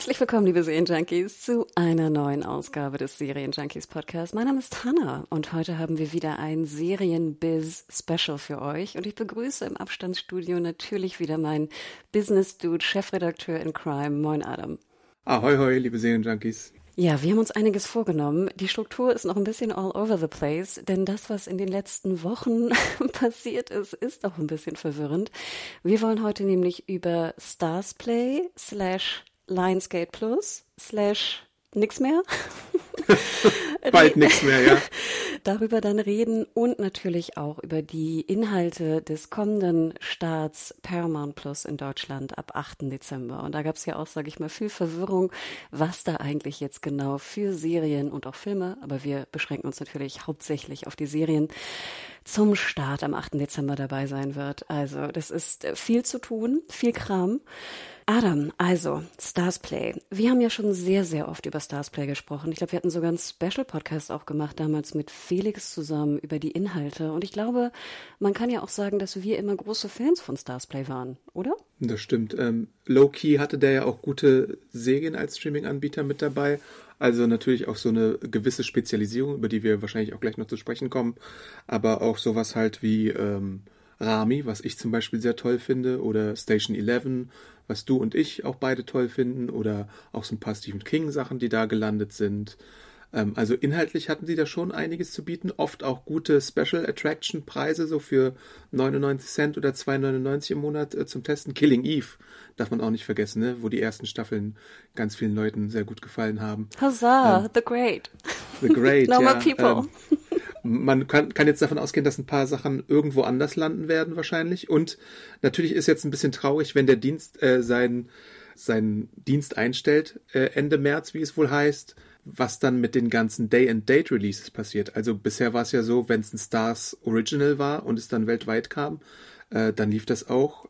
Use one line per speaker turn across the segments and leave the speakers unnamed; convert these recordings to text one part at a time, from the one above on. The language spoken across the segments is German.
Herzlich willkommen, liebe Serienjunkies, zu einer neuen Ausgabe des Serienjunkies Podcasts. Mein Name ist Hanna und heute haben wir wieder ein Serienbiz-Special für euch. Und ich begrüße im Abstandsstudio natürlich wieder meinen Business-Dude, Chefredakteur in Crime. Moin, Adam.
Ahoi, hoi, liebe Serienjunkies.
Ja, wir haben uns einiges vorgenommen. Die Struktur ist noch ein bisschen all over the place, denn das, was in den letzten Wochen passiert ist, ist auch ein bisschen verwirrend. Wir wollen heute nämlich über Stars Play slash Lionsgate Plus slash nix mehr.
Bald nichts mehr, ja.
Darüber dann reden und natürlich auch über die Inhalte des kommenden Starts Paramount Plus in Deutschland ab 8. Dezember. Und da gab es ja auch, sage ich mal, viel Verwirrung, was da eigentlich jetzt genau für Serien und auch Filme, aber wir beschränken uns natürlich hauptsächlich auf die Serien, zum Start am 8. Dezember dabei sein wird. Also das ist viel zu tun, viel Kram. Adam, also Starsplay. Wir haben ja schon sehr, sehr oft über Starsplay gesprochen. Ich glaube, wir hatten sogar einen Special-Podcast auch gemacht, damals mit Felix zusammen über die Inhalte. Und ich glaube, man kann ja auch sagen, dass wir immer große Fans von Starsplay waren, oder?
Das stimmt. Ähm, Low-Key hatte der ja auch gute Serien als Streaming-Anbieter mit dabei. Also natürlich auch so eine gewisse Spezialisierung, über die wir wahrscheinlich auch gleich noch zu sprechen kommen. Aber auch sowas halt wie ähm, Rami, was ich zum Beispiel sehr toll finde, oder Station 11, was du und ich auch beide toll finden, oder auch so ein paar Stephen King Sachen, die da gelandet sind. Ähm, also inhaltlich hatten sie da schon einiges zu bieten, oft auch gute Special Attraction Preise, so für 99 Cent oder 2,99 im Monat äh, zum Testen. Killing Eve darf man auch nicht vergessen, ne? wo die ersten Staffeln ganz vielen Leuten sehr gut gefallen haben.
Huzzah, ähm, The Great.
The Great,
Normal
ja.
People.
Ähm, man kann, kann jetzt davon ausgehen, dass ein paar Sachen irgendwo anders landen werden wahrscheinlich. Und natürlich ist jetzt ein bisschen traurig, wenn der Dienst äh, seinen seinen Dienst einstellt äh, Ende März, wie es wohl heißt, was dann mit den ganzen Day-and-Date-Releases passiert. Also bisher war es ja so, wenn es ein Stars Original war und es dann weltweit kam, äh, dann lief das auch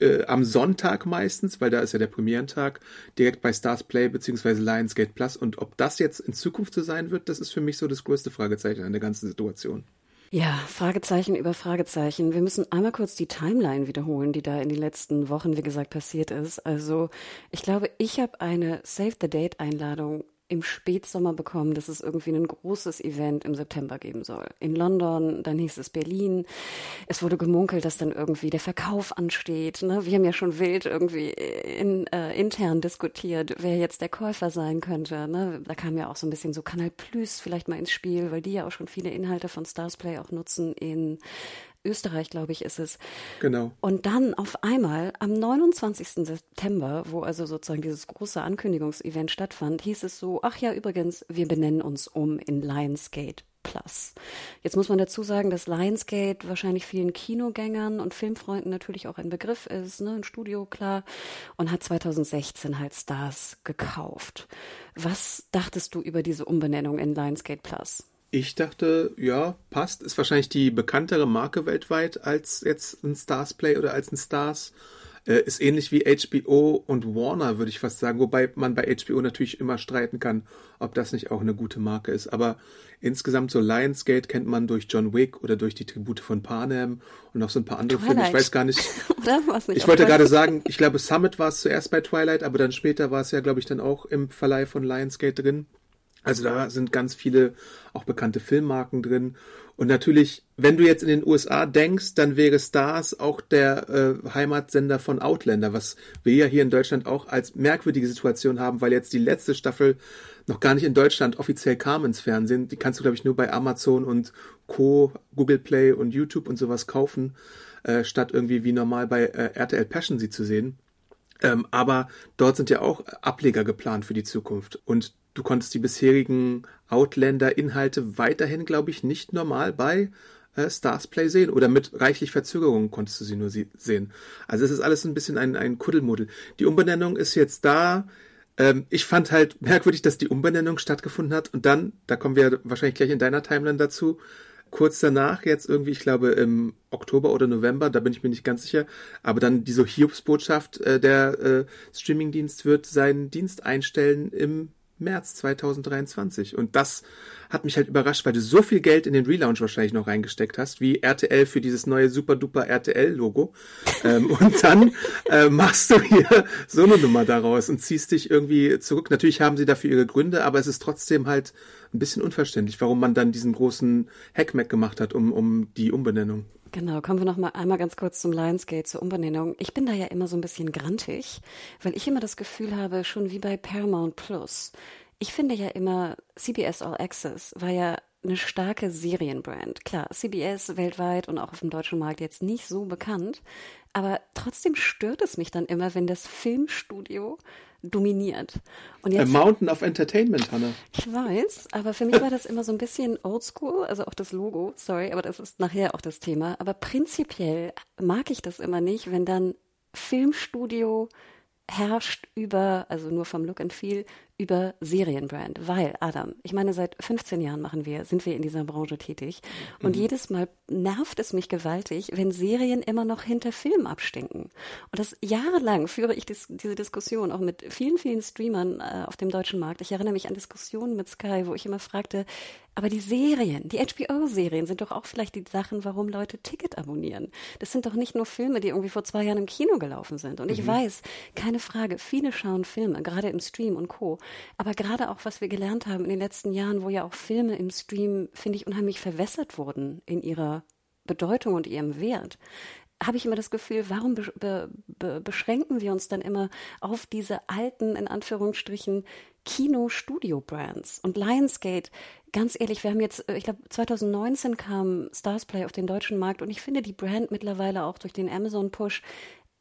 äh, am Sonntag meistens, weil da ist ja der Premierentag, direkt bei Stars Play bzw. Lionsgate Plus. Und ob das jetzt in Zukunft so sein wird, das ist für mich so das größte Fragezeichen an der ganzen Situation.
Ja, Fragezeichen über Fragezeichen. Wir müssen einmal kurz die Timeline wiederholen, die da in den letzten Wochen, wie gesagt, passiert ist. Also ich glaube, ich habe eine Save the Date Einladung im Spätsommer bekommen, dass es irgendwie ein großes Event im September geben soll. In London, dann hieß es Berlin. Es wurde gemunkelt, dass dann irgendwie der Verkauf ansteht. Ne? Wir haben ja schon wild irgendwie in, äh, intern diskutiert, wer jetzt der Käufer sein könnte. Ne? Da kam ja auch so ein bisschen so Kanal Plus vielleicht mal ins Spiel, weil die ja auch schon viele Inhalte von Starsplay auch nutzen in Österreich, glaube ich, ist es.
Genau.
Und dann auf einmal am 29. September, wo also sozusagen dieses große Ankündigungsevent stattfand, hieß es so, ach ja, übrigens, wir benennen uns um in Lionsgate Plus. Jetzt muss man dazu sagen, dass Lionsgate wahrscheinlich vielen Kinogängern und Filmfreunden natürlich auch ein Begriff ist, ne, ein Studio, klar, und hat 2016 halt Stars gekauft. Was dachtest du über diese Umbenennung in Lionsgate Plus?
Ich dachte, ja, passt. Ist wahrscheinlich die bekanntere Marke weltweit als jetzt ein Stars Play oder als ein Stars. Äh, ist ähnlich wie HBO und Warner, würde ich fast sagen. Wobei man bei HBO natürlich immer streiten kann, ob das nicht auch eine gute Marke ist. Aber insgesamt so Lionsgate kennt man durch John Wick oder durch die Tribute von Panem und noch so ein paar andere
Twilight.
Filme. Ich weiß gar nicht.
Nicht
Ich wollte gerade sagen, ich glaube, Summit war es zuerst bei Twilight, aber dann später war es ja, glaube ich, dann auch im Verleih von Lionsgate drin. Also da sind ganz viele auch bekannte Filmmarken drin. Und natürlich, wenn du jetzt in den USA denkst, dann wäre Stars auch der äh, Heimatsender von Outlander, was wir ja hier in Deutschland auch als merkwürdige Situation haben, weil jetzt die letzte Staffel noch gar nicht in Deutschland offiziell kam ins Fernsehen. Die kannst du, glaube ich, nur bei Amazon und Co., Google Play und YouTube und sowas kaufen, äh, statt irgendwie wie normal bei äh, RTL Passion sie zu sehen. Ähm, aber dort sind ja auch Ableger geplant für die Zukunft. Und du konntest die bisherigen Outlander-Inhalte weiterhin, glaube ich, nicht normal bei äh, Stars Play sehen oder mit reichlich Verzögerung konntest du sie nur sie sehen. Also es ist alles ein bisschen ein, ein Kuddelmuddel. Die Umbenennung ist jetzt da. Ähm, ich fand halt merkwürdig, dass die Umbenennung stattgefunden hat und dann, da kommen wir wahrscheinlich gleich in deiner Timeline dazu, kurz danach, jetzt irgendwie, ich glaube im Oktober oder November, da bin ich mir nicht ganz sicher, aber dann diese Hiobsbotschaft, äh, der äh, Streamingdienst wird seinen Dienst einstellen im März 2023. Und das hat mich halt überrascht, weil du so viel Geld in den Relaunch wahrscheinlich noch reingesteckt hast, wie RTL für dieses neue super duper RTL-Logo. ähm, und dann äh, machst du hier so eine Nummer daraus und ziehst dich irgendwie zurück. Natürlich haben sie dafür ihre Gründe, aber es ist trotzdem halt ein bisschen unverständlich, warum man dann diesen großen Hackmack gemacht hat um, um die Umbenennung.
Genau, kommen wir noch mal einmal ganz kurz zum Lionsgate, zur Umbenennung. Ich bin da ja immer so ein bisschen grantig, weil ich immer das Gefühl habe, schon wie bei Paramount Plus. Ich finde ja immer, CBS All Access war ja eine starke Serienbrand. Klar, CBS weltweit und auch auf dem deutschen Markt jetzt nicht so bekannt, aber trotzdem stört es mich dann immer, wenn das Filmstudio dominiert.
Und jetzt, A Mountain of Entertainment, Hannah.
Ich weiß, aber für mich war das immer so ein bisschen oldschool, also auch das Logo, sorry, aber das ist nachher auch das Thema. Aber prinzipiell mag ich das immer nicht, wenn dann Filmstudio herrscht über, also nur vom Look and Feel, über Serienbrand, weil Adam, ich meine, seit 15 Jahren machen wir, sind wir in dieser Branche tätig und mhm. jedes Mal nervt es mich gewaltig, wenn Serien immer noch hinter Film abstinken. Und das jahrelang führe ich dis diese Diskussion auch mit vielen, vielen Streamern äh, auf dem deutschen Markt. Ich erinnere mich an Diskussionen mit Sky, wo ich immer fragte, aber die Serien, die HBO-Serien sind doch auch vielleicht die Sachen, warum Leute Ticket abonnieren. Das sind doch nicht nur Filme, die irgendwie vor zwei Jahren im Kino gelaufen sind. Und ich mhm. weiß, keine Frage, viele schauen Filme, gerade im Stream und Co. Aber gerade auch, was wir gelernt haben in den letzten Jahren, wo ja auch Filme im Stream, finde ich, unheimlich verwässert wurden in ihrer Bedeutung und ihrem Wert habe ich immer das Gefühl, warum be be be beschränken wir uns dann immer auf diese alten, in Anführungsstrichen, Kino-Studio-Brands? Und Lionsgate, ganz ehrlich, wir haben jetzt, äh, ich glaube, 2019 kam Starsplay auf den deutschen Markt und ich finde die Brand mittlerweile auch durch den Amazon-Push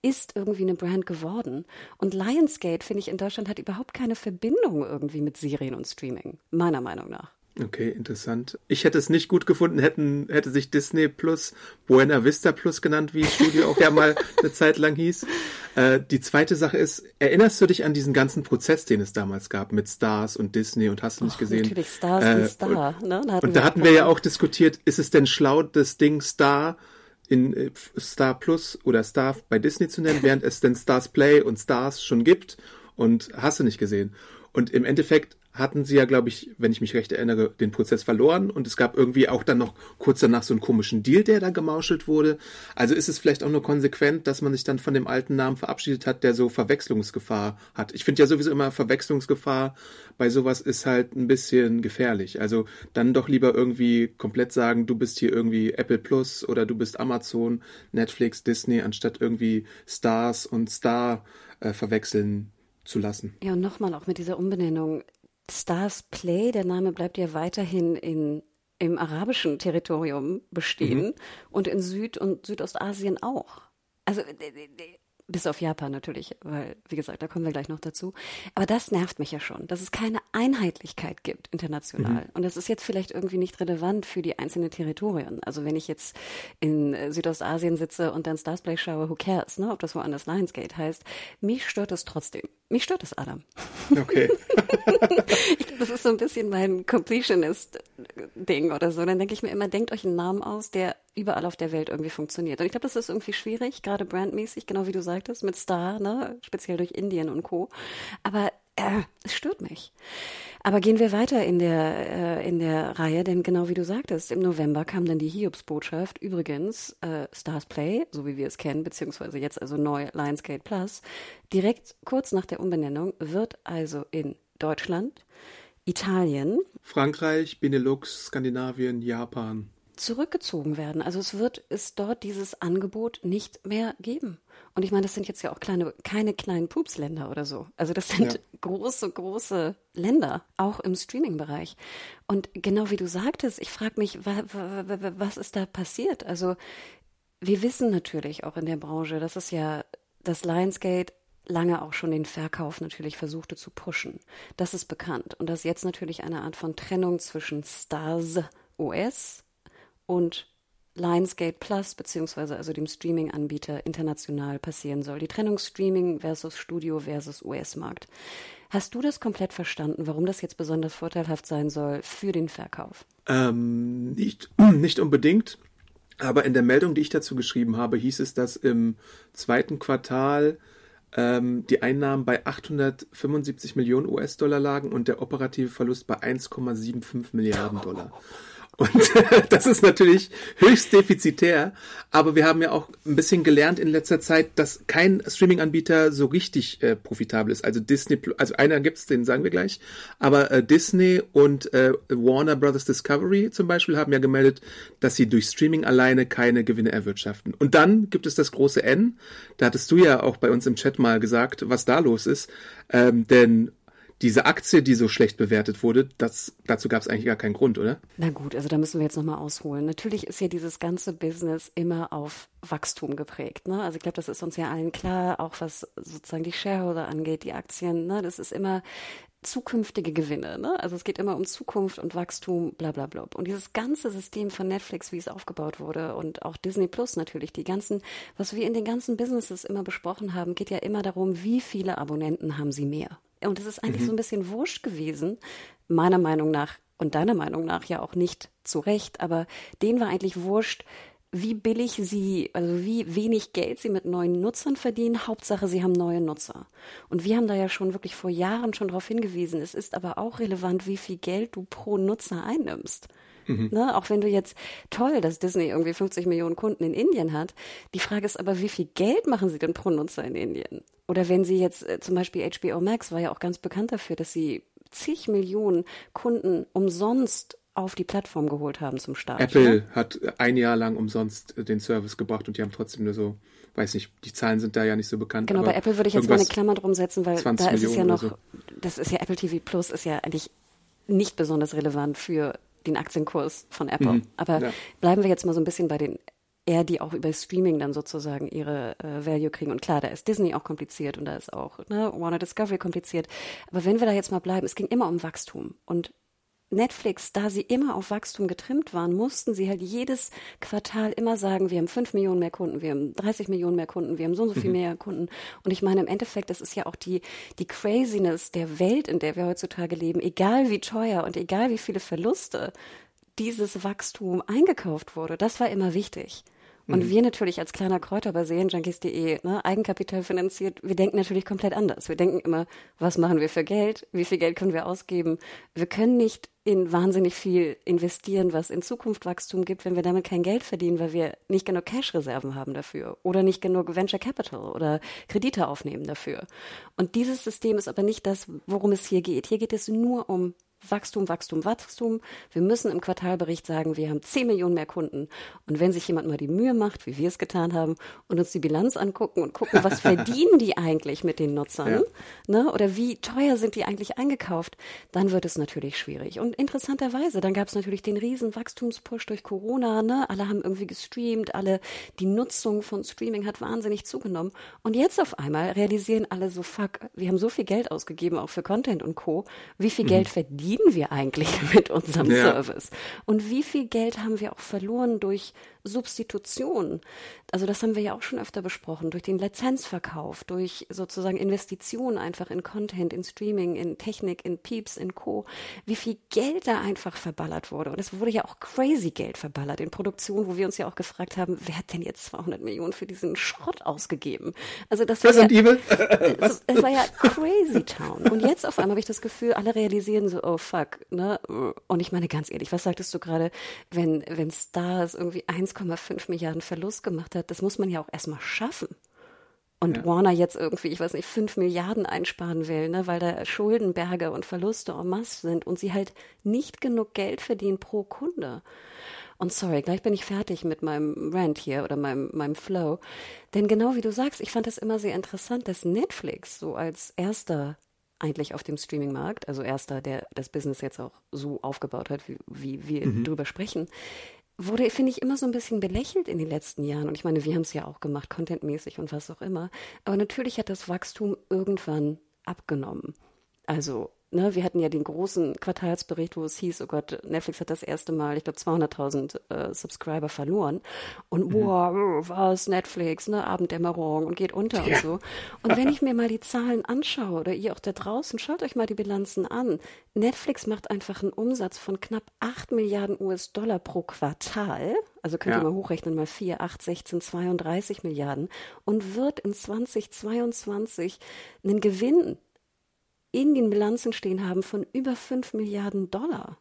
ist irgendwie eine Brand geworden. Und Lionsgate, finde ich, in Deutschland hat überhaupt keine Verbindung irgendwie mit Serien und Streaming, meiner Meinung nach.
Okay, interessant. Ich hätte es nicht gut gefunden, hätten, hätte sich Disney Plus Buena Vista Plus genannt, wie das Studio auch ja mal eine Zeit lang hieß. Äh, die zweite Sache ist, erinnerst du dich an diesen ganzen Prozess, den es damals gab mit Stars und Disney und hast du nicht gesehen?
Natürlich, Stars äh, und Star.
Und, ne? Da und da hatten wir ja auch diskutiert, ist es denn schlau, das Ding Star in äh, Star Plus oder Star bei Disney zu nennen, während es denn Stars Play und Stars schon gibt und hast du nicht gesehen. Und im Endeffekt hatten sie ja, glaube ich, wenn ich mich recht erinnere, den Prozess verloren und es gab irgendwie auch dann noch kurz danach so einen komischen Deal, der da gemauschelt wurde. Also ist es vielleicht auch nur konsequent, dass man sich dann von dem alten Namen verabschiedet hat, der so Verwechslungsgefahr hat. Ich finde ja sowieso immer Verwechslungsgefahr bei sowas ist halt ein bisschen gefährlich. Also dann doch lieber irgendwie komplett sagen, du bist hier irgendwie Apple Plus oder du bist Amazon, Netflix, Disney, anstatt irgendwie Stars und Star äh, verwechseln zu lassen.
Ja, und nochmal auch mit dieser Umbenennung Stars Play, der Name bleibt ja weiterhin in, im arabischen Territorium bestehen mhm. und in Süd- und Südostasien auch. Also bis auf Japan natürlich, weil, wie gesagt, da kommen wir gleich noch dazu. Aber das nervt mich ja schon, dass es keine Einheitlichkeit gibt international. Mhm. Und das ist jetzt vielleicht irgendwie nicht relevant für die einzelnen Territorien. Also wenn ich jetzt in Südostasien sitze und dann Starsplay schaue, who cares, ne, ob das woanders Lionsgate heißt. Mich stört es trotzdem. Mich stört es, Adam.
Okay.
das ist so ein bisschen mein Completionist-Ding oder so. Dann denke ich mir immer, denkt euch einen Namen aus, der überall auf der Welt irgendwie funktioniert. Und ich glaube, das ist irgendwie schwierig, gerade brandmäßig, genau wie du sagtest, mit Star, ne, speziell durch Indien und Co. Aber äh, es stört mich. Aber gehen wir weiter in der, äh, in der Reihe, denn genau wie du sagtest, im November kam dann die Hiobs-Botschaft. Übrigens, äh, Stars Play, so wie wir es kennen, beziehungsweise jetzt also neu Lionsgate Plus, direkt kurz nach der Umbenennung wird also in Deutschland, Italien,
Frankreich, Benelux, Skandinavien, Japan
zurückgezogen werden. Also es wird es dort dieses Angebot nicht mehr geben. Und ich meine, das sind jetzt ja auch kleine, keine kleinen Pupsländer oder so. Also das sind ja. große, große Länder, auch im Streaming-Bereich. Und genau wie du sagtest, ich frage mich, was ist da passiert? Also wir wissen natürlich auch in der Branche, dass es ja das Lionsgate lange auch schon den Verkauf natürlich versuchte zu pushen. Das ist bekannt. Und dass jetzt natürlich eine Art von Trennung zwischen Stars OS und Lionsgate Plus beziehungsweise also dem Streaming-Anbieter international passieren soll. Die Trennung Streaming versus Studio versus US-Markt. Hast du das komplett verstanden, warum das jetzt besonders vorteilhaft sein soll für den Verkauf?
Ähm, nicht, nicht unbedingt. Aber in der Meldung, die ich dazu geschrieben habe, hieß es, dass im zweiten Quartal ähm, die Einnahmen bei 875 Millionen US-Dollar lagen und der operative Verlust bei 1,75 Milliarden Dollar. Und das ist natürlich höchst defizitär, aber wir haben ja auch ein bisschen gelernt in letzter Zeit, dass kein Streaming-Anbieter so richtig äh, profitabel ist. Also Disney, also einer gibt's, den sagen wir gleich, aber äh, Disney und äh, Warner Brothers Discovery zum Beispiel haben ja gemeldet, dass sie durch Streaming alleine keine Gewinne erwirtschaften. Und dann gibt es das große N, da hattest du ja auch bei uns im Chat mal gesagt, was da los ist, ähm, denn diese Aktie, die so schlecht bewertet wurde, das, dazu gab es eigentlich gar keinen Grund, oder?
Na gut, also da müssen wir jetzt nochmal ausholen. Natürlich ist ja dieses ganze Business immer auf Wachstum geprägt. Ne? Also ich glaube, das ist uns ja allen klar, auch was sozusagen die Shareholder angeht, die Aktien. Ne? Das ist immer zukünftige Gewinne. Ne? Also es geht immer um Zukunft und Wachstum, bla bla bla. Und dieses ganze System von Netflix, wie es aufgebaut wurde und auch Disney Plus natürlich, die ganzen, was wir in den ganzen Businesses immer besprochen haben, geht ja immer darum, wie viele Abonnenten haben sie mehr. Und es ist eigentlich mhm. so ein bisschen wurscht gewesen, meiner Meinung nach und deiner Meinung nach ja auch nicht zu Recht, aber denen war eigentlich wurscht, wie billig sie, also wie wenig Geld sie mit neuen Nutzern verdienen. Hauptsache, sie haben neue Nutzer. Und wir haben da ja schon wirklich vor Jahren schon darauf hingewiesen. Es ist aber auch relevant, wie viel Geld du pro Nutzer einnimmst. Mhm. Ne, auch wenn du jetzt toll, dass Disney irgendwie 50 Millionen Kunden in Indien hat. Die Frage ist aber, wie viel Geld machen sie denn pro Nutzer in Indien? Oder wenn sie jetzt äh, zum Beispiel HBO Max war ja auch ganz bekannt dafür, dass sie zig Millionen Kunden umsonst auf die Plattform geholt haben zum Start.
Apple ne? hat ein Jahr lang umsonst den Service gebracht und die haben trotzdem nur so, weiß nicht, die Zahlen sind da ja nicht so bekannt.
Genau, bei Apple würde ich jetzt mal eine Klammer drum setzen, weil da ist Millionen es ja noch, so. das ist ja Apple TV Plus, ist ja eigentlich nicht besonders relevant für den Aktienkurs von Apple. Mhm, Aber ja. bleiben wir jetzt mal so ein bisschen bei den eher die auch über Streaming dann sozusagen ihre äh, Value kriegen. Und klar, da ist Disney auch kompliziert und da ist auch ne, Warner Discovery kompliziert. Aber wenn wir da jetzt mal bleiben, es ging immer um Wachstum. Und Netflix, da sie immer auf Wachstum getrimmt waren, mussten sie halt jedes Quartal immer sagen, wir haben fünf Millionen mehr Kunden, wir haben 30 Millionen mehr Kunden, wir haben so und so viel mhm. mehr Kunden. Und ich meine, im Endeffekt, das ist ja auch die, die Craziness der Welt, in der wir heutzutage leben, egal wie teuer und egal wie viele Verluste dieses Wachstum eingekauft wurde. Das war immer wichtig. Und mhm. wir natürlich als kleiner Kräuter bei Serienjunkies.de, ne, Eigenkapital finanziert, wir denken natürlich komplett anders. Wir denken immer, was machen wir für Geld? Wie viel Geld können wir ausgeben? Wir können nicht in wahnsinnig viel investieren, was in Zukunft Wachstum gibt, wenn wir damit kein Geld verdienen, weil wir nicht genug Cash-Reserven haben dafür oder nicht genug Venture Capital oder Kredite aufnehmen dafür. Und dieses System ist aber nicht das, worum es hier geht. Hier geht es nur um Wachstum, Wachstum, Wachstum. Wir müssen im Quartalbericht sagen, wir haben 10 Millionen mehr Kunden. Und wenn sich jemand mal die Mühe macht, wie wir es getan haben, und uns die Bilanz angucken und gucken, was verdienen die eigentlich mit den Nutzern, ja. ne? oder wie teuer sind die eigentlich eingekauft, dann wird es natürlich schwierig. Und interessanterweise, dann gab es natürlich den riesen Wachstumspush durch Corona. Ne? Alle haben irgendwie gestreamt, alle, die Nutzung von Streaming hat wahnsinnig zugenommen. Und jetzt auf einmal realisieren alle so, fuck, wir haben so viel Geld ausgegeben, auch für Content und Co. Wie viel mhm. Geld verdienen verdienen wir eigentlich mit unserem ja. Service? Und wie viel Geld haben wir auch verloren durch Substitution? Also das haben wir ja auch schon öfter besprochen, durch den Lizenzverkauf, durch sozusagen Investitionen einfach in Content, in Streaming, in Technik, in Peeps, in Co. Wie viel Geld da einfach verballert wurde. Und es wurde ja auch crazy Geld verballert in Produktion, wo wir uns ja auch gefragt haben, wer hat denn jetzt 200 Millionen für diesen Schrott ausgegeben? Also das war, ja, das, das war ja crazy town. Und jetzt auf einmal habe ich das Gefühl, alle realisieren so, oh fuck, ne? Und ich meine ganz ehrlich, was sagtest du gerade, wenn, wenn Stars irgendwie 1,5 Milliarden Verlust gemacht hat, das muss man ja auch erstmal schaffen. Und ja. Warner jetzt irgendwie, ich weiß nicht, 5 Milliarden einsparen will, ne, weil da Schuldenberge und Verluste en masse sind und sie halt nicht genug Geld verdienen pro Kunde. Und sorry, gleich bin ich fertig mit meinem Rant hier oder meinem, meinem Flow. Denn genau wie du sagst, ich fand es immer sehr interessant, dass Netflix so als erster eigentlich auf dem Streaming-Markt, also erster, der das Business jetzt auch so aufgebaut hat, wie, wie wir mhm. drüber sprechen, wurde, finde ich, immer so ein bisschen belächelt in den letzten Jahren. Und ich meine, wir haben es ja auch gemacht, contentmäßig und was auch immer. Aber natürlich hat das Wachstum irgendwann abgenommen. Also ne, wir hatten ja den großen Quartalsbericht, wo es hieß, oh Gott, Netflix hat das erste Mal, ich glaube, 200.000 äh, Subscriber verloren. Und mhm. wow, was, Netflix, ne, Abenddämmerung und geht unter ja. und so. Und wenn ich mir mal die Zahlen anschaue, oder ihr auch da draußen, schaut euch mal die Bilanzen an. Netflix macht einfach einen Umsatz von knapp 8 Milliarden US-Dollar pro Quartal. Also könnt ja. ihr mal hochrechnen, mal 4, 8, 16, 32 Milliarden. Und wird in 2022 einen Gewinn in den Bilanzen stehen haben von über 5 Milliarden Dollar.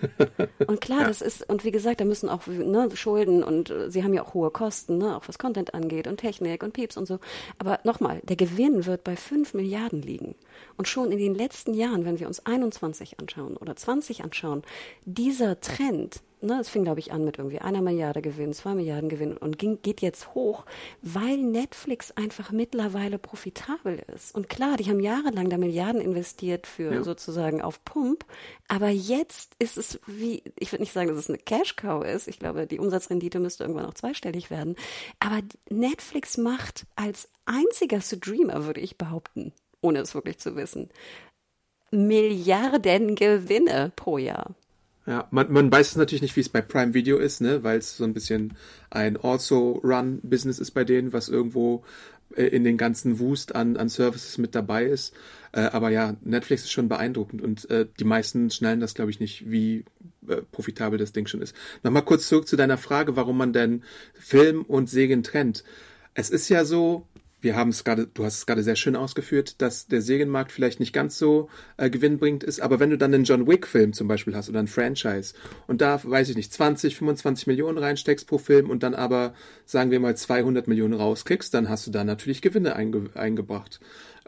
Und klar, ja. das ist, und wie gesagt, da müssen auch ne, Schulden und äh, sie haben ja auch hohe Kosten, ne, auch was Content angeht und Technik und Pieps und so. Aber nochmal, der Gewinn wird bei 5 Milliarden liegen. Und schon in den letzten Jahren, wenn wir uns 21 anschauen oder 20 anschauen, dieser Trend ne, es fing, glaube ich, an mit irgendwie einer Milliarde Gewinn, zwei Milliarden Gewinn und ging, geht jetzt hoch, weil Netflix einfach mittlerweile profitabel ist. Und klar, die haben jahrelang da Milliarden investiert für ja. sozusagen auf Pump, aber jetzt ist es wie, ich würde nicht sagen, dass es eine Cash-Cow ist. Ich glaube, die Umsatzrendite müsste irgendwann auch zweistellig werden. Aber Netflix macht als einziger Streamer, würde ich behaupten, ohne es wirklich zu wissen, Milliarden Gewinne pro Jahr.
Ja, man, man weiß es natürlich nicht, wie es bei Prime Video ist, ne, weil es so ein bisschen ein Also-Run-Business ist bei denen, was irgendwo äh, in den ganzen Wust an, an Services mit dabei ist. Äh, aber ja, Netflix ist schon beeindruckend und äh, die meisten schnallen das, glaube ich, nicht, wie äh, profitabel das Ding schon ist. Nochmal kurz zurück zu deiner Frage, warum man denn Film und Serien trennt. Es ist ja so, wir haben es gerade, du hast es gerade sehr schön ausgeführt, dass der Serienmarkt vielleicht nicht ganz so äh, gewinnbringend ist, aber wenn du dann einen John Wick-Film zum Beispiel hast oder ein Franchise und da, weiß ich nicht, 20, 25 Millionen reinsteckst pro Film und dann aber, sagen wir mal, 200 Millionen rauskriegst, dann hast du da natürlich Gewinne einge eingebracht.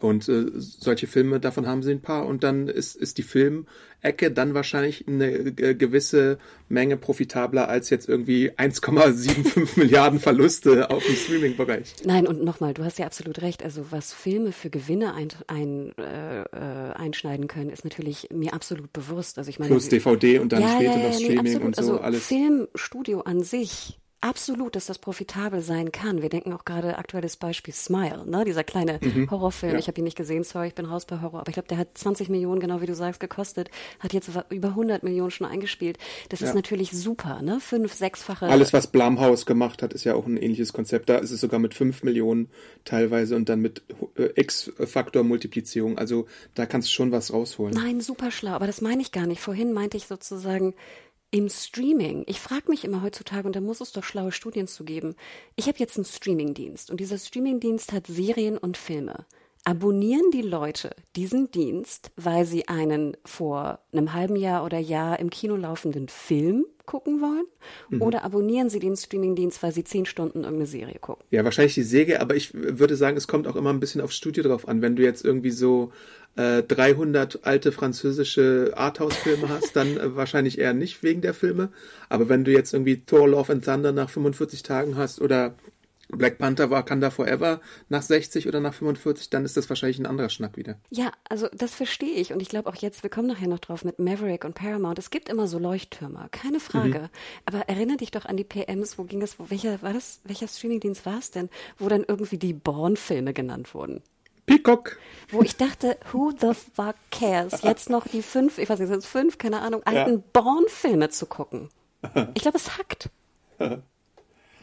Und äh, solche Filme, davon haben sie ein paar. Und dann ist, ist die Filmecke dann wahrscheinlich eine gewisse Menge profitabler als jetzt irgendwie 1,75 Milliarden Verluste auf dem Streaming-Bereich.
Nein, und nochmal, du hast ja absolut recht. Also was Filme für Gewinne ein, ein, äh, einschneiden können, ist natürlich mir absolut bewusst. Also ich meine,
Plus DVD und dann ja, später ja, ja, noch Streaming nee, und so
also
alles.
Filmstudio an sich absolut, dass das profitabel sein kann. Wir denken auch gerade aktuelles Beispiel Smile, ne? dieser kleine mhm. Horrorfilm. Ja. Ich habe ihn nicht gesehen, sorry, ich bin raus bei Horror, aber ich glaube, der hat 20 Millionen, genau wie du sagst, gekostet, hat jetzt über 100 Millionen schon eingespielt. Das ja. ist natürlich super, ne? Fünf, sechsfache.
Alles, was Blumhouse gemacht hat, ist ja auch ein ähnliches Konzept. Da ist es sogar mit 5 Millionen teilweise und dann mit äh, X-Faktor-Multiplizierung. Also da kannst du schon was rausholen.
Nein, super schlau, aber das meine ich gar nicht. Vorhin meinte ich sozusagen, im Streaming, ich frage mich immer heutzutage, und da muss es doch schlaue Studien zu geben, ich habe jetzt einen Streamingdienst und dieser Streamingdienst hat Serien und Filme. Abonnieren die Leute diesen Dienst, weil sie einen vor einem halben Jahr oder Jahr im Kino laufenden Film gucken wollen? Mhm. Oder abonnieren Sie den Streamingdienst, weil Sie zehn Stunden irgendeine Serie gucken?
Ja, wahrscheinlich die Serie, aber ich würde sagen, es kommt auch immer ein bisschen aufs Studio drauf an. Wenn du jetzt irgendwie so äh, 300 alte französische Arthouse-Filme hast, dann äh, wahrscheinlich eher nicht wegen der Filme. Aber wenn du jetzt irgendwie Thor Love and Thunder nach 45 Tagen hast oder Black Panther war Wakanda Forever nach 60 oder nach 45, dann ist das wahrscheinlich ein anderer Schnack wieder.
Ja, also das verstehe ich. Und ich glaube auch jetzt, wir kommen nachher noch drauf mit Maverick und Paramount. Es gibt immer so Leuchttürmer, keine Frage. Mhm. Aber erinnere dich doch an die PMs, wo ging es, wo, welcher war das, welcher Streamingdienst war es denn, wo dann irgendwie die Born-Filme genannt wurden?
Peacock.
Wo ich dachte, who the fuck cares, jetzt noch die fünf, ich weiß nicht, sind es fünf, keine Ahnung, alten ja. Born-Filme zu gucken. Ich glaube, es hackt.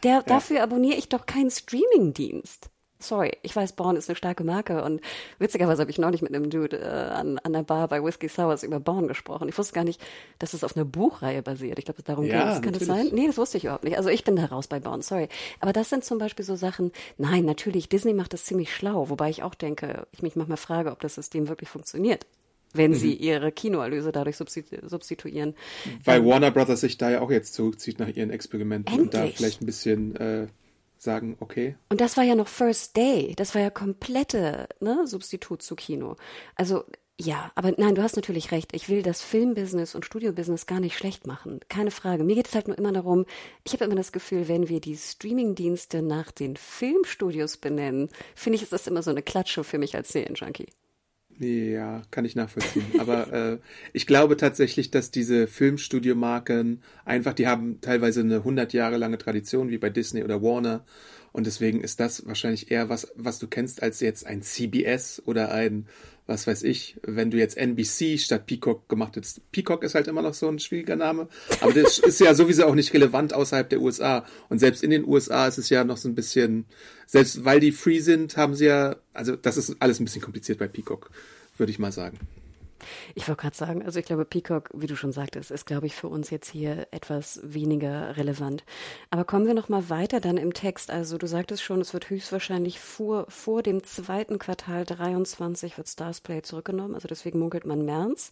Der, ja. Dafür abonniere ich doch keinen Streamingdienst. Sorry, ich weiß, Born ist eine starke Marke und witzigerweise habe ich neulich mit einem Dude äh, an, an der Bar bei Whiskey Sours über Born gesprochen. Ich wusste gar nicht, dass es auf einer Buchreihe basiert. Ich glaube, darum ja, geht es. Kann das sein? Nee, das wusste ich überhaupt nicht. Also ich bin da raus bei Born, sorry. Aber das sind zum Beispiel so Sachen, nein, natürlich, Disney macht das ziemlich schlau, wobei ich auch denke, ich mich manchmal frage, ob das System wirklich funktioniert wenn mhm. sie ihre Kinoerlöse dadurch substituieren.
Weil ähm, Warner Brothers sich da ja auch jetzt zurückzieht nach ihren Experimenten endlich. und da vielleicht ein bisschen äh, sagen, okay.
Und das war ja noch First Day, das war ja komplette ne, Substitut zu Kino. Also ja, aber nein, du hast natürlich recht. Ich will das Filmbusiness und Studiobusiness gar nicht schlecht machen. Keine Frage. Mir geht es halt nur immer darum, ich habe immer das Gefühl, wenn wir die Streamingdienste nach den Filmstudios benennen, finde ich, ist das immer so eine Klatsche für mich als Serienjunkie.
Ja, kann ich nachvollziehen. Aber äh, ich glaube tatsächlich, dass diese Filmstudiomarken einfach, die haben teilweise eine 100 Jahre lange Tradition, wie bei Disney oder Warner. Und deswegen ist das wahrscheinlich eher was, was du kennst, als jetzt ein CBS oder ein, was weiß ich, wenn du jetzt NBC statt Peacock gemacht hättest. Peacock ist halt immer noch so ein schwieriger Name, aber das ist ja sowieso auch nicht relevant außerhalb der USA. Und selbst in den USA ist es ja noch so ein bisschen, selbst weil die free sind, haben sie ja, also das ist alles ein bisschen kompliziert bei Peacock, würde ich mal sagen.
Ich wollte gerade sagen, also ich glaube, Peacock, wie du schon sagtest, ist, glaube ich, für uns jetzt hier etwas weniger relevant. Aber kommen wir noch mal weiter dann im Text. Also du sagtest schon, es wird höchstwahrscheinlich vor, vor dem zweiten Quartal 23 wird Starsplay zurückgenommen. Also deswegen munkelt man März.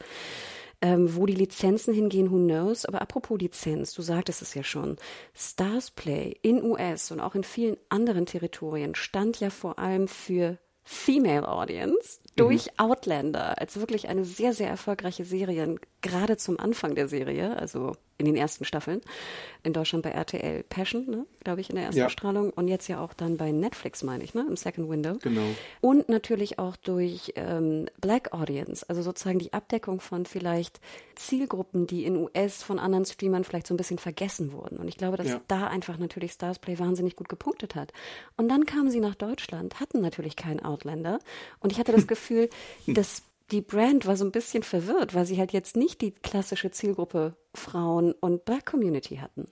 Ähm, wo die Lizenzen hingehen, who knows? Aber apropos Lizenz, du sagtest es ja schon. Starsplay in US und auch in vielen anderen Territorien stand ja vor allem für Female Audience durch mhm. Outlander als wirklich eine sehr, sehr erfolgreiche Serie, gerade zum Anfang der Serie, also in den ersten Staffeln. In Deutschland bei RTL Passion, ne, glaube ich, in der ersten ja. Strahlung. Und jetzt ja auch dann bei Netflix, meine ich, ne, im Second Window.
Genau.
Und natürlich auch durch ähm, Black Audience, also sozusagen die Abdeckung von vielleicht Zielgruppen, die in US von anderen Streamern vielleicht so ein bisschen vergessen wurden. Und ich glaube, dass ja. da einfach natürlich Starsplay wahnsinnig gut gepunktet hat. Und dann kamen sie nach Deutschland, hatten natürlich keinen Outlander. Und ich hatte das Gefühl, dass die Brand war so ein bisschen verwirrt, weil sie halt jetzt nicht die klassische Zielgruppe Frauen und Black Community hatten.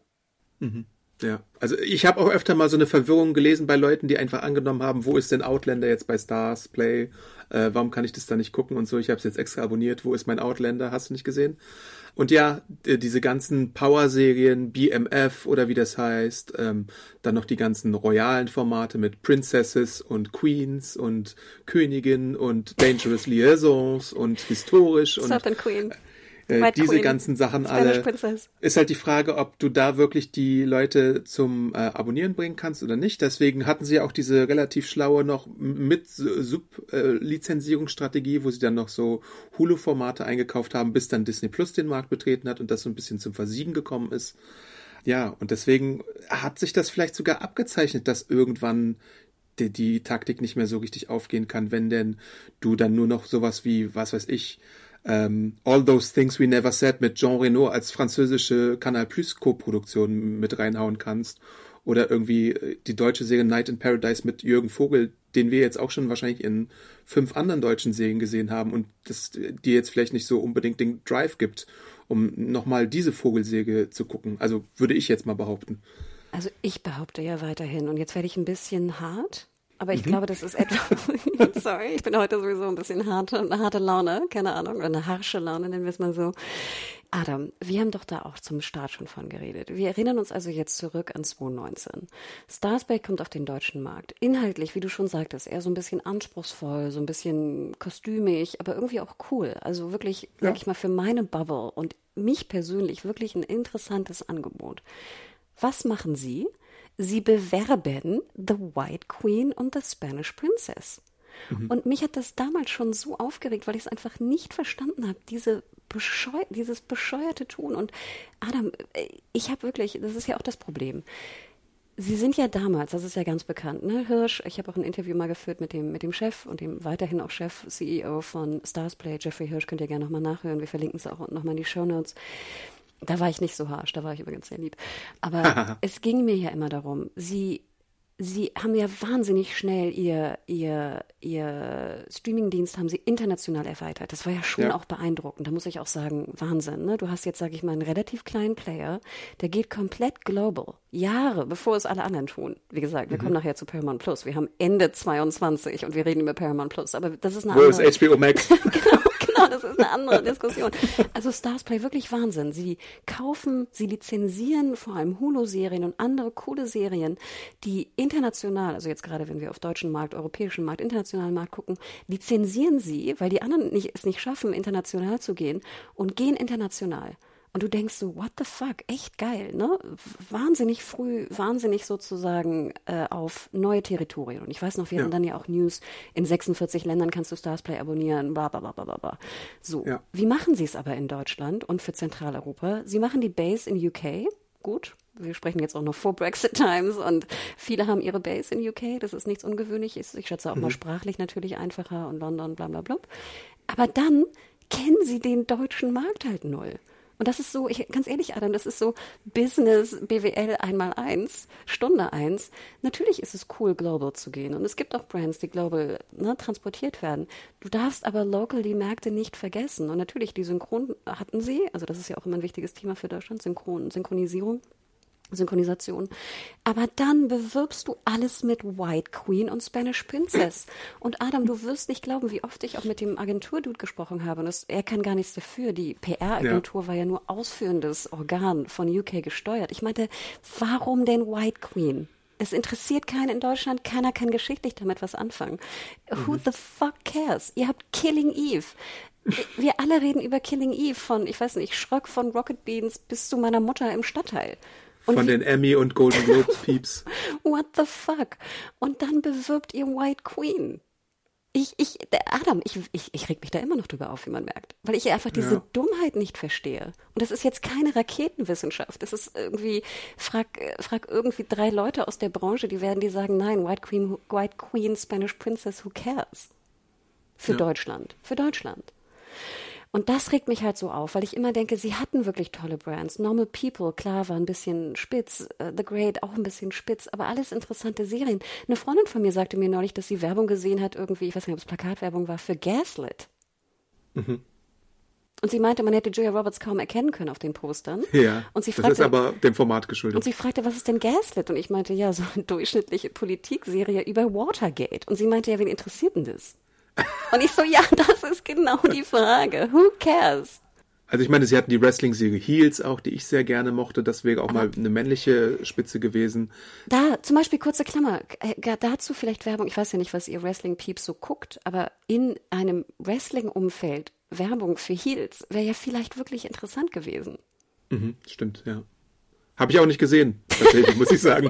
Mhm. Ja, also ich habe auch öfter mal so eine Verwirrung gelesen bei Leuten, die einfach angenommen haben, wo ist denn Outlander jetzt bei Stars Play? Äh, warum kann ich das da nicht gucken und so? Ich habe es jetzt extra abonniert. Wo ist mein Outlander? Hast du nicht gesehen? Und ja, diese ganzen Power-Serien, BMF oder wie das heißt, ähm, dann noch die ganzen royalen Formate mit Princesses und Queens und Königin und Dangerous Liaisons und historisch und
Queen.
Äh, diese Queen. ganzen Sachen alle. Ist halt die Frage, ob du da wirklich die Leute zum äh, Abonnieren bringen kannst oder nicht. Deswegen hatten sie ja auch diese relativ schlaue noch mit Sub-Lizenzierungsstrategie, wo sie dann noch so Hulu-Formate eingekauft haben, bis dann Disney Plus den Markt betreten hat und das so ein bisschen zum Versiegen gekommen ist. Ja, und deswegen hat sich das vielleicht sogar abgezeichnet, dass irgendwann die, die Taktik nicht mehr so richtig aufgehen kann, wenn denn du dann nur noch sowas wie, was weiß ich, ähm, All Those Things We Never Said mit Jean Reno als französische Canal Plus Co-Produktion mit reinhauen kannst. Oder irgendwie äh, die deutsche Serie Night in Paradise mit Jürgen Vogel, den wir jetzt auch schon wahrscheinlich in fünf anderen deutschen Serien gesehen haben und das die jetzt vielleicht nicht so unbedingt den Drive gibt, um nochmal diese Vogelsäge zu gucken. Also würde ich jetzt mal behaupten.
Also ich behaupte ja weiterhin und jetzt werde ich ein bisschen hart. Aber ich mhm. glaube, das ist etwas. sorry, ich bin heute sowieso ein bisschen harte, eine harte Laune, keine Ahnung, oder eine harsche Laune, nennen wir es mal so. Adam, wir haben doch da auch zum Start schon von geredet. Wir erinnern uns also jetzt zurück an 2019. Starsbake kommt auf den deutschen Markt. Inhaltlich, wie du schon sagtest, eher so ein bisschen anspruchsvoll, so ein bisschen kostümig, aber irgendwie auch cool. Also wirklich, ja. sag ich mal, für meine Bubble und mich persönlich wirklich ein interessantes Angebot. Was machen Sie? Sie bewerben The White Queen und The Spanish Princess. Mhm. Und mich hat das damals schon so aufgeregt, weil ich es einfach nicht verstanden habe, diese bescheu dieses bescheuerte Tun. Und Adam, ich habe wirklich, das ist ja auch das Problem. Sie sind ja damals, das ist ja ganz bekannt, ne? Hirsch, ich habe auch ein Interview mal geführt mit dem, mit dem Chef und dem weiterhin auch Chef, CEO von Starsplay, Jeffrey Hirsch, könnt ihr gerne nochmal nachhören. Wir verlinken es auch nochmal in die Show Notes. Da war ich nicht so harsch, da war ich übrigens sehr lieb. Aber es ging mir ja immer darum, sie, sie haben ja wahnsinnig schnell ihr, ihr, ihr Streamingdienst haben sie international erweitert. Das war ja schon ja. auch beeindruckend. Da muss ich auch sagen, Wahnsinn. Ne? Du hast jetzt, sage ich mal, einen relativ kleinen Player, der geht komplett global. Jahre, bevor es alle anderen tun. Wie gesagt, wir mhm. kommen nachher zu Paramount Plus. Wir haben Ende 22 und wir reden über Paramount Plus. Aber das ist eine
Wo andere... ist HBO Max?
genau genau, das ist eine andere Diskussion. Also Starsplay, wirklich Wahnsinn. Sie kaufen, sie lizenzieren vor allem Hulu-Serien und andere coole Serien, die international, also jetzt gerade wenn wir auf deutschen Markt, europäischen Markt, internationalen Markt gucken, lizenzieren sie, weil die anderen nicht, es nicht schaffen, international zu gehen und gehen international. Und du denkst so, what the fuck, echt geil, ne? Wahnsinnig früh, wahnsinnig sozusagen äh, auf neue Territorien. Und ich weiß noch, wir ja. haben dann ja auch News, in 46 Ländern kannst du Starsplay abonnieren, bla bla bla bla bla. So, ja. wie machen sie es aber in Deutschland und für Zentraleuropa? Sie machen die Base in UK, gut. Wir sprechen jetzt auch noch vor Brexit Times und viele haben ihre Base in UK. Das ist nichts Ungewöhnliches. Ich schätze auch mhm. mal sprachlich natürlich einfacher und London, bla bla bla. Aber dann kennen sie den deutschen Markt halt null. Und das ist so, ich, ganz ehrlich, Adam, das ist so Business BWL einmal eins, Stunde eins. Natürlich ist es cool, global zu gehen. Und es gibt auch Brands, die global ne, transportiert werden. Du darfst aber local die Märkte nicht vergessen. Und natürlich, die Synchron hatten sie, also das ist ja auch immer ein wichtiges Thema für Deutschland, Synchron, Synchronisierung. Synchronisation. Aber dann bewirbst du alles mit White Queen und Spanish Princess. Und Adam, du wirst nicht glauben, wie oft ich auch mit dem Agenturdude gesprochen habe. Und das, er kann gar nichts dafür. Die PR-Agentur ja. war ja nur ausführendes Organ von UK gesteuert. Ich meinte, warum denn White Queen? Es interessiert keinen in Deutschland, keiner kann geschichtlich damit was anfangen. Mhm. Who the fuck cares? Ihr habt Killing Eve. Wir alle reden über Killing Eve von, ich weiß nicht, Schröck von Rocket Beans bis zu meiner Mutter im Stadtteil.
Und Von den Emmy und Golden Globes Peeps.
What the fuck? Und dann bewirbt ihr White Queen. Ich, ich, Adam, ich, ich, ich reg mich da immer noch drüber auf, wie man merkt. Weil ich einfach diese ja. Dummheit nicht verstehe. Und das ist jetzt keine Raketenwissenschaft. Das ist irgendwie, frag, frag irgendwie drei Leute aus der Branche, die werden die sagen, nein, White Queen, White Queen, Spanish Princess, who cares? Für ja. Deutschland. Für Deutschland. Und das regt mich halt so auf, weil ich immer denke, sie hatten wirklich tolle Brands. Normal People, klar, war ein bisschen spitz. Uh, The Great auch ein bisschen spitz, aber alles interessante Serien. Eine Freundin von mir sagte mir neulich, dass sie Werbung gesehen hat, irgendwie, ich weiß nicht, ob es Plakatwerbung war, für Gaslit. Mhm. Und sie meinte, man hätte Julia Roberts kaum erkennen können auf den Postern.
Ja.
Und sie
fragte, das ist aber dem Format geschuldet.
Und sie fragte, was ist denn Gaslit? Und ich meinte, ja, so eine durchschnittliche Politikserie über Watergate. Und sie meinte, ja, wen interessiert denn das? Und ich so, ja, das ist genau die Frage. Who cares?
Also ich meine, sie hatten die Wrestling-Serie Heels auch, die ich sehr gerne mochte. Das wäre auch Aber mal eine männliche Spitze gewesen.
Da, zum Beispiel, kurze Klammer, äh, dazu vielleicht Werbung. Ich weiß ja nicht, was ihr Wrestling-Peeps so guckt, aber in einem Wrestling-Umfeld Werbung für Heels wäre ja vielleicht wirklich interessant gewesen.
Mhm, stimmt, ja. Habe ich auch nicht gesehen, tatsächlich, muss ich sagen.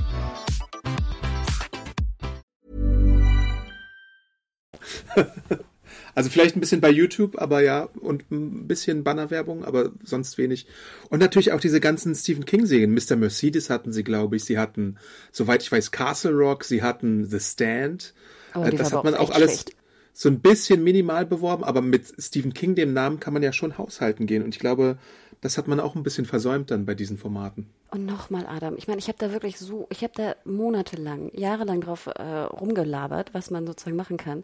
Also vielleicht ein bisschen bei YouTube, aber ja, und ein bisschen Bannerwerbung, aber sonst wenig. Und natürlich auch diese ganzen Stephen King-Serien. Mr. Mercedes hatten sie, glaube ich. Sie hatten, soweit ich weiß, Castle Rock. Sie hatten The Stand. Oh, das hat man auch alles schlecht. so ein bisschen minimal beworben, aber mit Stephen King, dem Namen, kann man ja schon haushalten gehen. Und ich glaube, das hat man auch ein bisschen versäumt dann bei diesen Formaten.
Und nochmal, Adam, ich meine, ich habe da wirklich so, ich habe da monatelang, jahrelang drauf äh, rumgelabert, was man sozusagen machen kann.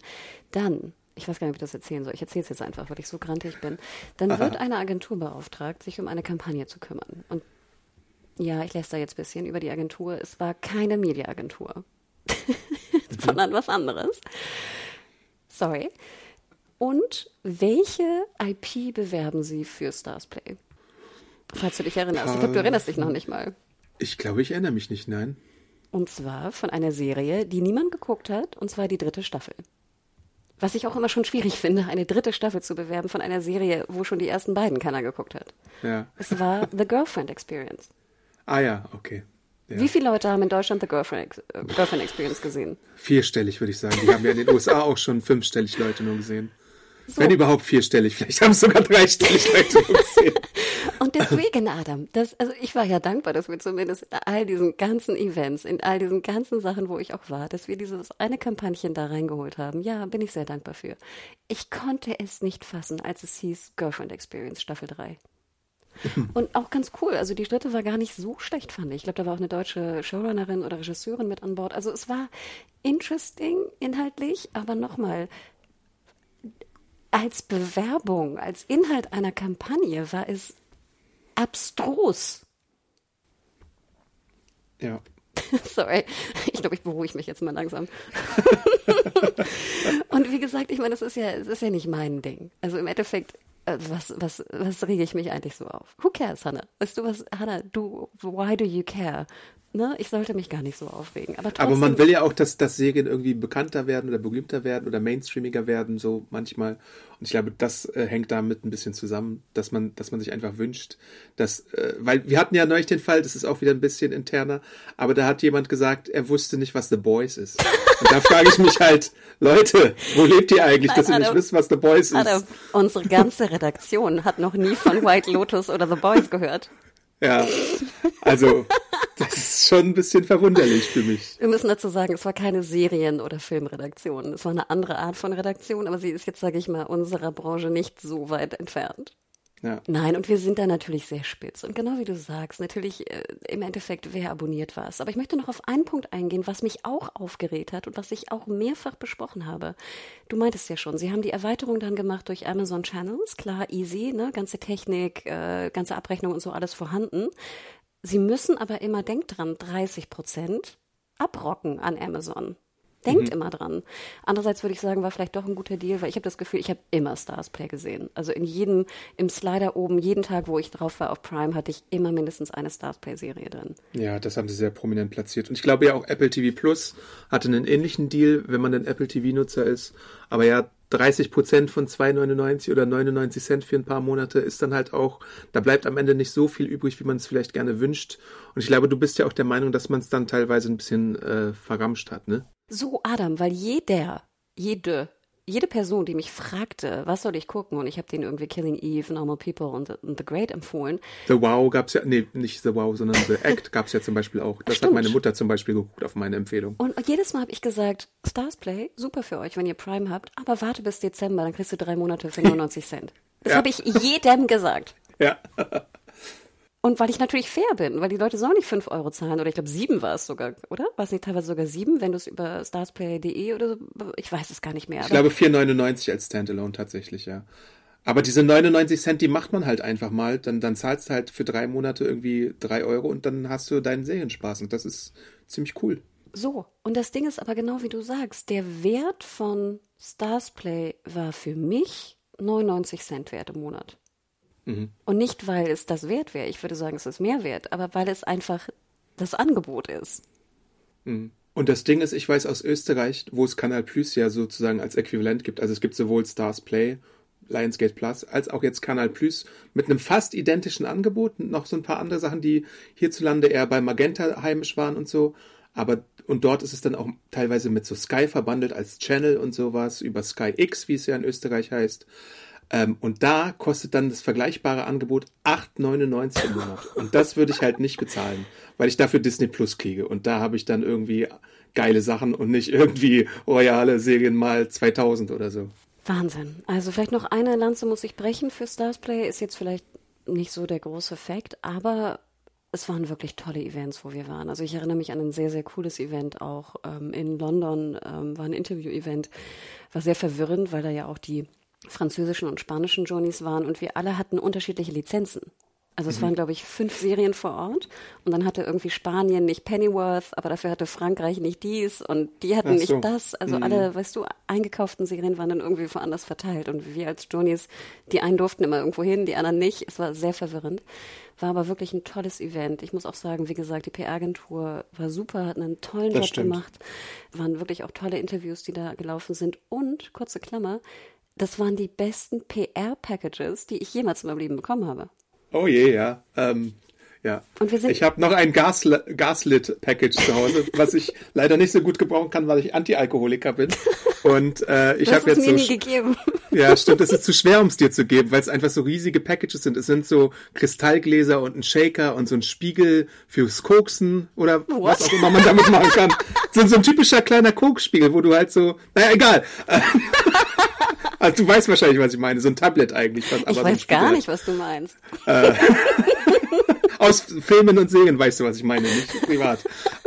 Dann, ich weiß gar nicht, wie ich das erzählen soll, ich erzähle es jetzt einfach, weil ich so grantig bin. Dann Aha. wird eine Agentur beauftragt, sich um eine Kampagne zu kümmern. Und ja, ich lässt da jetzt ein bisschen über die Agentur. Es war keine Mediaagentur, sondern was anderes. Sorry. Und welche IP bewerben Sie für Starsplay? Falls du dich erinnerst. Ich glaube, du erinnerst dich noch nicht mal.
Ich glaube, ich erinnere mich nicht, nein.
Und zwar von einer Serie, die niemand geguckt hat, und zwar die dritte Staffel. Was ich auch immer schon schwierig finde, eine dritte Staffel zu bewerben von einer Serie, wo schon die ersten beiden keiner geguckt hat.
Ja.
Es war The Girlfriend Experience.
Ah ja, okay. Ja.
Wie viele Leute haben in Deutschland The Girlfriend, äh, Girlfriend Experience gesehen?
Vierstellig, würde ich sagen. Die haben ja in den USA auch schon fünfstellig Leute nur gesehen. So. Wenn überhaupt vierstellig, vielleicht haben es sogar dreistellig Leute gesehen.
Und deswegen, Adam, das, also ich war ja dankbar, dass wir zumindest in all diesen ganzen Events, in all diesen ganzen Sachen, wo ich auch war, dass wir dieses eine Kampagnchen da reingeholt haben. Ja, bin ich sehr dankbar für. Ich konnte es nicht fassen, als es hieß Girlfriend Experience Staffel 3. Und auch ganz cool. Also die dritte war gar nicht so schlecht, fand ich. Ich glaube, da war auch eine deutsche Showrunnerin oder Regisseurin mit an Bord. Also es war interesting inhaltlich, aber nochmal, als Bewerbung, als Inhalt einer Kampagne war es abstrus.
Ja.
Sorry, ich glaube, ich beruhige mich jetzt mal langsam. und wie gesagt, ich meine, das ist ja, das ist ja nicht mein Ding. Also im Endeffekt, äh, was, was, was rege ich mich eigentlich so auf? Who cares, Hannah? Weißt du was, Hannah, du, why do you care? Ne, ich sollte mich gar nicht so aufregen. Aber, trotzdem,
Aber man will ja auch, dass, dass Serien irgendwie bekannter werden oder berühmter werden oder mainstreamiger werden, so manchmal. Und ich glaube, das äh, hängt damit ein bisschen zusammen, dass man, dass man sich einfach wünscht, dass, äh, weil wir hatten ja neulich den Fall, das ist auch wieder ein bisschen interner, aber da hat jemand gesagt, er wusste nicht, was The Boys ist. Und da frage ich mich halt, Leute, wo lebt ihr eigentlich, dass ihr nicht wisst, was The Boys ist?
Adam, unsere ganze Redaktion hat noch nie von White Lotus oder The Boys gehört.
Ja, also das ist schon ein bisschen verwunderlich für mich.
Wir müssen dazu sagen, es war keine Serien- oder Filmredaktion. Es war eine andere Art von Redaktion, aber sie ist jetzt, sage ich mal, unserer Branche nicht so weit entfernt.
Ja.
Nein, und wir sind da natürlich sehr spitz. Und genau wie du sagst, natürlich äh, im Endeffekt, wer abonniert was. Aber ich möchte noch auf einen Punkt eingehen, was mich auch aufgeregt hat und was ich auch mehrfach besprochen habe. Du meintest ja schon, sie haben die Erweiterung dann gemacht durch Amazon Channels. Klar, easy, ne? ganze Technik, äh, ganze Abrechnung und so alles vorhanden. Sie müssen aber immer, denkt dran, 30 Prozent abrocken an Amazon. Denkt immer dran. Andererseits würde ich sagen, war vielleicht doch ein guter Deal, weil ich habe das Gefühl, ich habe immer Stars Play gesehen. Also in jedem, im Slider oben, jeden Tag, wo ich drauf war auf Prime, hatte ich immer mindestens eine Stars Play Serie drin.
Ja, das haben sie sehr prominent platziert. Und ich glaube ja auch Apple TV Plus hatte einen ähnlichen Deal, wenn man ein Apple TV-Nutzer ist. Aber ja, 30 Prozent von 2,99 oder 99 Cent für ein paar Monate ist dann halt auch, da bleibt am Ende nicht so viel übrig, wie man es vielleicht gerne wünscht. Und ich glaube, du bist ja auch der Meinung, dass man es dann teilweise ein bisschen äh, verramscht hat, ne?
So, Adam, weil jeder, jede, jede Person, die mich fragte, was soll ich gucken, und ich habe denen irgendwie Killing Eve, Normal People und, und The Great empfohlen.
The Wow gab's ja, nee, nicht The Wow, sondern The Act gab's ja zum Beispiel auch. Das
Stimmt.
hat meine Mutter zum Beispiel geguckt auf meine Empfehlung.
Und jedes Mal habe ich gesagt, Stars Play, super für euch, wenn ihr Prime habt, aber warte bis Dezember, dann kriegst du drei Monate für 99 Cent. Das
Ja.
habe ich jedem gesagt.
Ja.
Und weil ich natürlich fair bin, weil die Leute sollen nicht 5 Euro zahlen oder ich glaube 7 war es sogar, oder? War es nicht teilweise sogar 7, wenn du es über starsplay.de oder so, ich weiß es gar nicht mehr.
Ich glaube 4,99 als Standalone tatsächlich, ja. Aber diese 99 Cent, die macht man halt einfach mal. Dann, dann zahlst du halt für drei Monate irgendwie drei Euro und dann hast du deinen Serienspaß. Und das ist ziemlich cool.
So, und das Ding ist aber genau wie du sagst, der Wert von Starsplay war für mich 99 Cent wert im Monat. Und nicht, weil es das wert wäre, ich würde sagen, es ist mehr wert, aber weil es einfach das Angebot ist.
Und das Ding ist, ich weiß aus Österreich, wo es Kanal Plus ja sozusagen als Äquivalent gibt. Also es gibt sowohl Stars Play, Lionsgate Plus, als auch jetzt Kanal Plus mit einem fast identischen Angebot. Noch so ein paar andere Sachen, die hierzulande eher bei Magenta heimisch waren und so. Aber, und dort ist es dann auch teilweise mit so Sky verbandelt als Channel und sowas, über Sky X, wie es ja in Österreich heißt. Ähm, und da kostet dann das vergleichbare Angebot 8,99 im Monat. Und das würde ich halt nicht bezahlen, weil ich dafür Disney Plus kriege. Und da habe ich dann irgendwie geile Sachen und nicht irgendwie royale Serien mal 2000 oder so.
Wahnsinn. Also vielleicht noch eine Lanze muss ich brechen für Starsplay, ist jetzt vielleicht nicht so der große Fact, aber es waren wirklich tolle Events, wo wir waren. Also ich erinnere mich an ein sehr, sehr cooles Event auch ähm, in London, ähm, war ein Interview-Event, war sehr verwirrend, weil da ja auch die französischen und spanischen Journeys waren und wir alle hatten unterschiedliche Lizenzen. Also es waren, glaube ich, fünf Serien vor Ort und dann hatte irgendwie Spanien nicht Pennyworth, aber dafür hatte Frankreich nicht dies und die hatten
so.
nicht das. Also alle, weißt du, eingekauften Serien waren dann irgendwie woanders verteilt und wir als Journeys, die einen durften immer irgendwo hin, die anderen nicht. Es war sehr verwirrend. War aber wirklich ein tolles Event. Ich muss auch sagen, wie gesagt, die PR-Agentur war super, hat einen tollen
Das
Job
stimmt.
gemacht. Waren wirklich auch tolle Interviews, die da gelaufen sind. Und, kurze Klammer, das waren die besten PR-Packages, die ich jemals in meinem Leben bekommen habe.
Oh je, ja. Ähm, ja.
Und wir sind-
ich habe noch ein Gasl Gaslit-Package zu Hause, was ich leider nicht so gut gebrauchen kann, weil ich Anti-Alkoholiker bin. Und äh, ich habe jetzt
mir
so
nie gegeben.
Ja, stimmt. Das ist zu schwer, um es dir zu geben, weil es einfach so riesige Packages sind. Es sind so Kristallgläser und ein Shaker und so ein Spiegel fürs Koksen oder was auch immer man damit machen kann. So, so ein typischer kleiner Kokspiegel, wo du halt so, naja, egal. Also du weißt wahrscheinlich, was ich meine. So ein Tablet eigentlich. was- aber
Ich
so
weiß gar nicht, was du meinst.
Aus Filmen und Serien weißt du, was ich meine, nicht privat.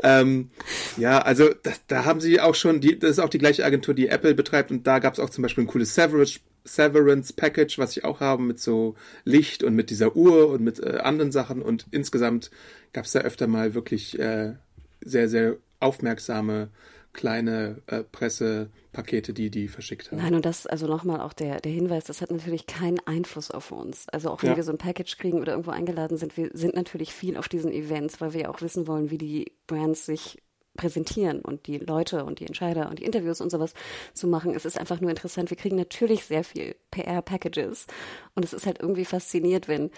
ähm, ja, also das, da haben sie auch schon, die, das ist auch die gleiche Agentur, die Apple betreibt und da gab es auch zum Beispiel ein cooles Severance, Severance Package, was ich auch habe mit so Licht und mit dieser Uhr und mit äh, anderen Sachen und insgesamt gab es da öfter mal wirklich äh, sehr, sehr aufmerksame kleine äh, Pressepakete, die die verschickt haben.
Nein, und das, also nochmal auch der, der Hinweis, das hat natürlich keinen Einfluss auf uns. Also auch wenn
Ja.
wir so ein Package kriegen oder irgendwo eingeladen sind, wir sind natürlich viel auf diesen Events, weil wir auch wissen wollen, wie die Brands sich präsentieren und die Leute und die Entscheider und die Interviews und sowas zu machen. Es ist einfach nur interessant. Wir kriegen natürlich sehr viel PR-Packages und es ist halt irgendwie fasziniert, wenn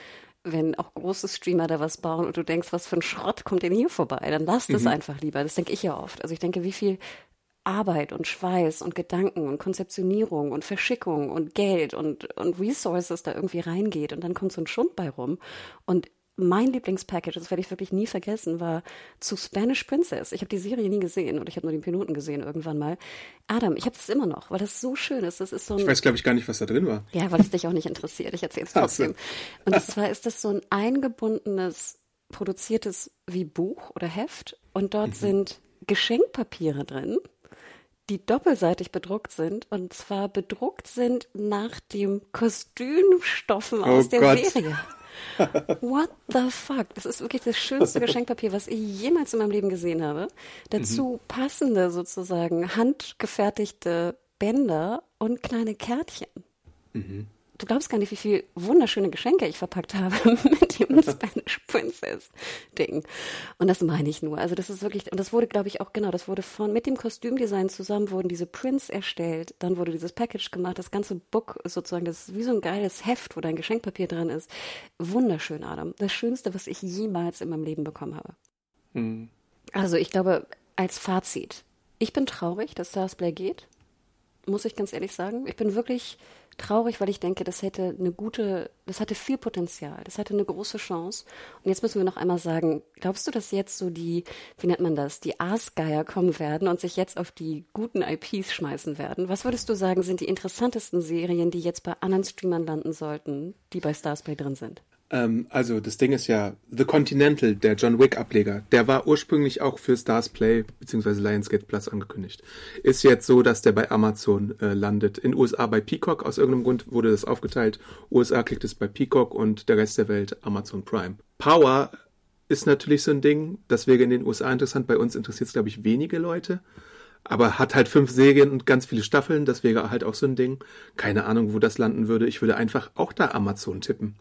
wenn auch große Streamer da was bauen und du denkst, was für ein Schrott kommt denn hier vorbei? Dann lasst es einfach lieber. Das denke ich ja oft. Also ich denke, wie viel Arbeit und Schweiß und Gedanken und Konzeptionierung und Verschickung und Geld und, und Resources da irgendwie reingeht und dann kommt so ein Schund bei rum. Und mein Lieblingspackage, das werde ich wirklich nie vergessen, war zu Spanish Princess. Ich habe die Serie nie gesehen oder ich habe nur die Piloten gesehen irgendwann mal. Adam, ich habe das immer noch, weil das so schön ist. Das ist so ein
Ich weiß, glaube ich, gar nicht, was da drin war.
ja, weil es dich auch nicht interessiert. Ich erzähle es trotzdem. Und zwar ist das so ein eingebundenes, produziertes wie Buch oder Heft. Und dort sind Geschenkpapiere drin, die doppelseitig bedruckt sind. Und zwar bedruckt sind nach dem Kostümstoffen aus der
Gott.
Serie. What the fuck? Das ist wirklich das schönste Geschenkpapier, was ich jemals in meinem Leben gesehen habe. Dazu passende sozusagen handgefertigte Bänder und kleine Kärtchen. Du glaubst gar nicht, wie viel wunderschöne Geschenke ich verpackt habe mit dem Spanish Princess Ding. Und das meine ich nur. Also das ist wirklich, und das wurde, glaube ich, auch genau, das wurde von, mit dem Kostümdesign zusammen wurden diese Prints erstellt. Dann wurde dieses Package gemacht. Das ganze Book ist sozusagen, das ist wie so ein geiles Heft, wo dein Geschenkpapier drin ist. Wunderschön, Adam. Das Schönste, was ich jemals in meinem Leben bekommen habe. Also ich glaube, als Fazit, ich bin traurig, dass Starsplay geht muss ich ganz ehrlich sagen. Ich bin wirklich traurig, weil ich denke, das hätte eine gute, das hatte viel Potenzial, das hatte eine große Chance. Und jetzt müssen wir noch einmal sagen, glaubst du, dass jetzt so die, wie nennt man das, die Aasgeier kommen werden und sich jetzt auf die guten IPs schmeißen werden? Was würdest du sagen, sind die interessantesten Serien, die jetzt bei anderen Streamern landen sollten, die bei Starsplay drin sind?
Ähm, also das Ding ist ja, The Continental, der John Wick Ableger, der war ursprünglich auch für Stars Play bzw. Lionsgate Plus angekündigt. Ist jetzt so, dass der bei Amazon äh, landet. In USA bei Peacock, aus irgendeinem Grund wurde das aufgeteilt. USA kriegt es bei Peacock und der Rest der Welt Amazon Prime. Power ist natürlich so ein Ding, das wäre in den USA interessant, bei uns interessiert es glaube ich wenige Leute. Aber hat halt fünf Serien und ganz viele Staffeln, das wäre halt auch so ein Ding. Keine Ahnung, wo das landen würde. Ich würde einfach auch da Amazon tippen.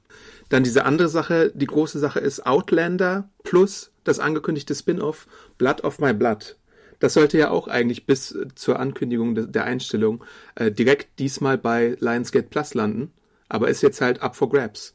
Dann diese andere Sache, die große Sache ist Outlander plus das angekündigte Spin-off Blood of My Blood. Das sollte ja auch eigentlich bis zur Ankündigung de- der Einstellung äh, direkt diesmal bei Lionsgate Plus landen, aber ist jetzt halt up for grabs.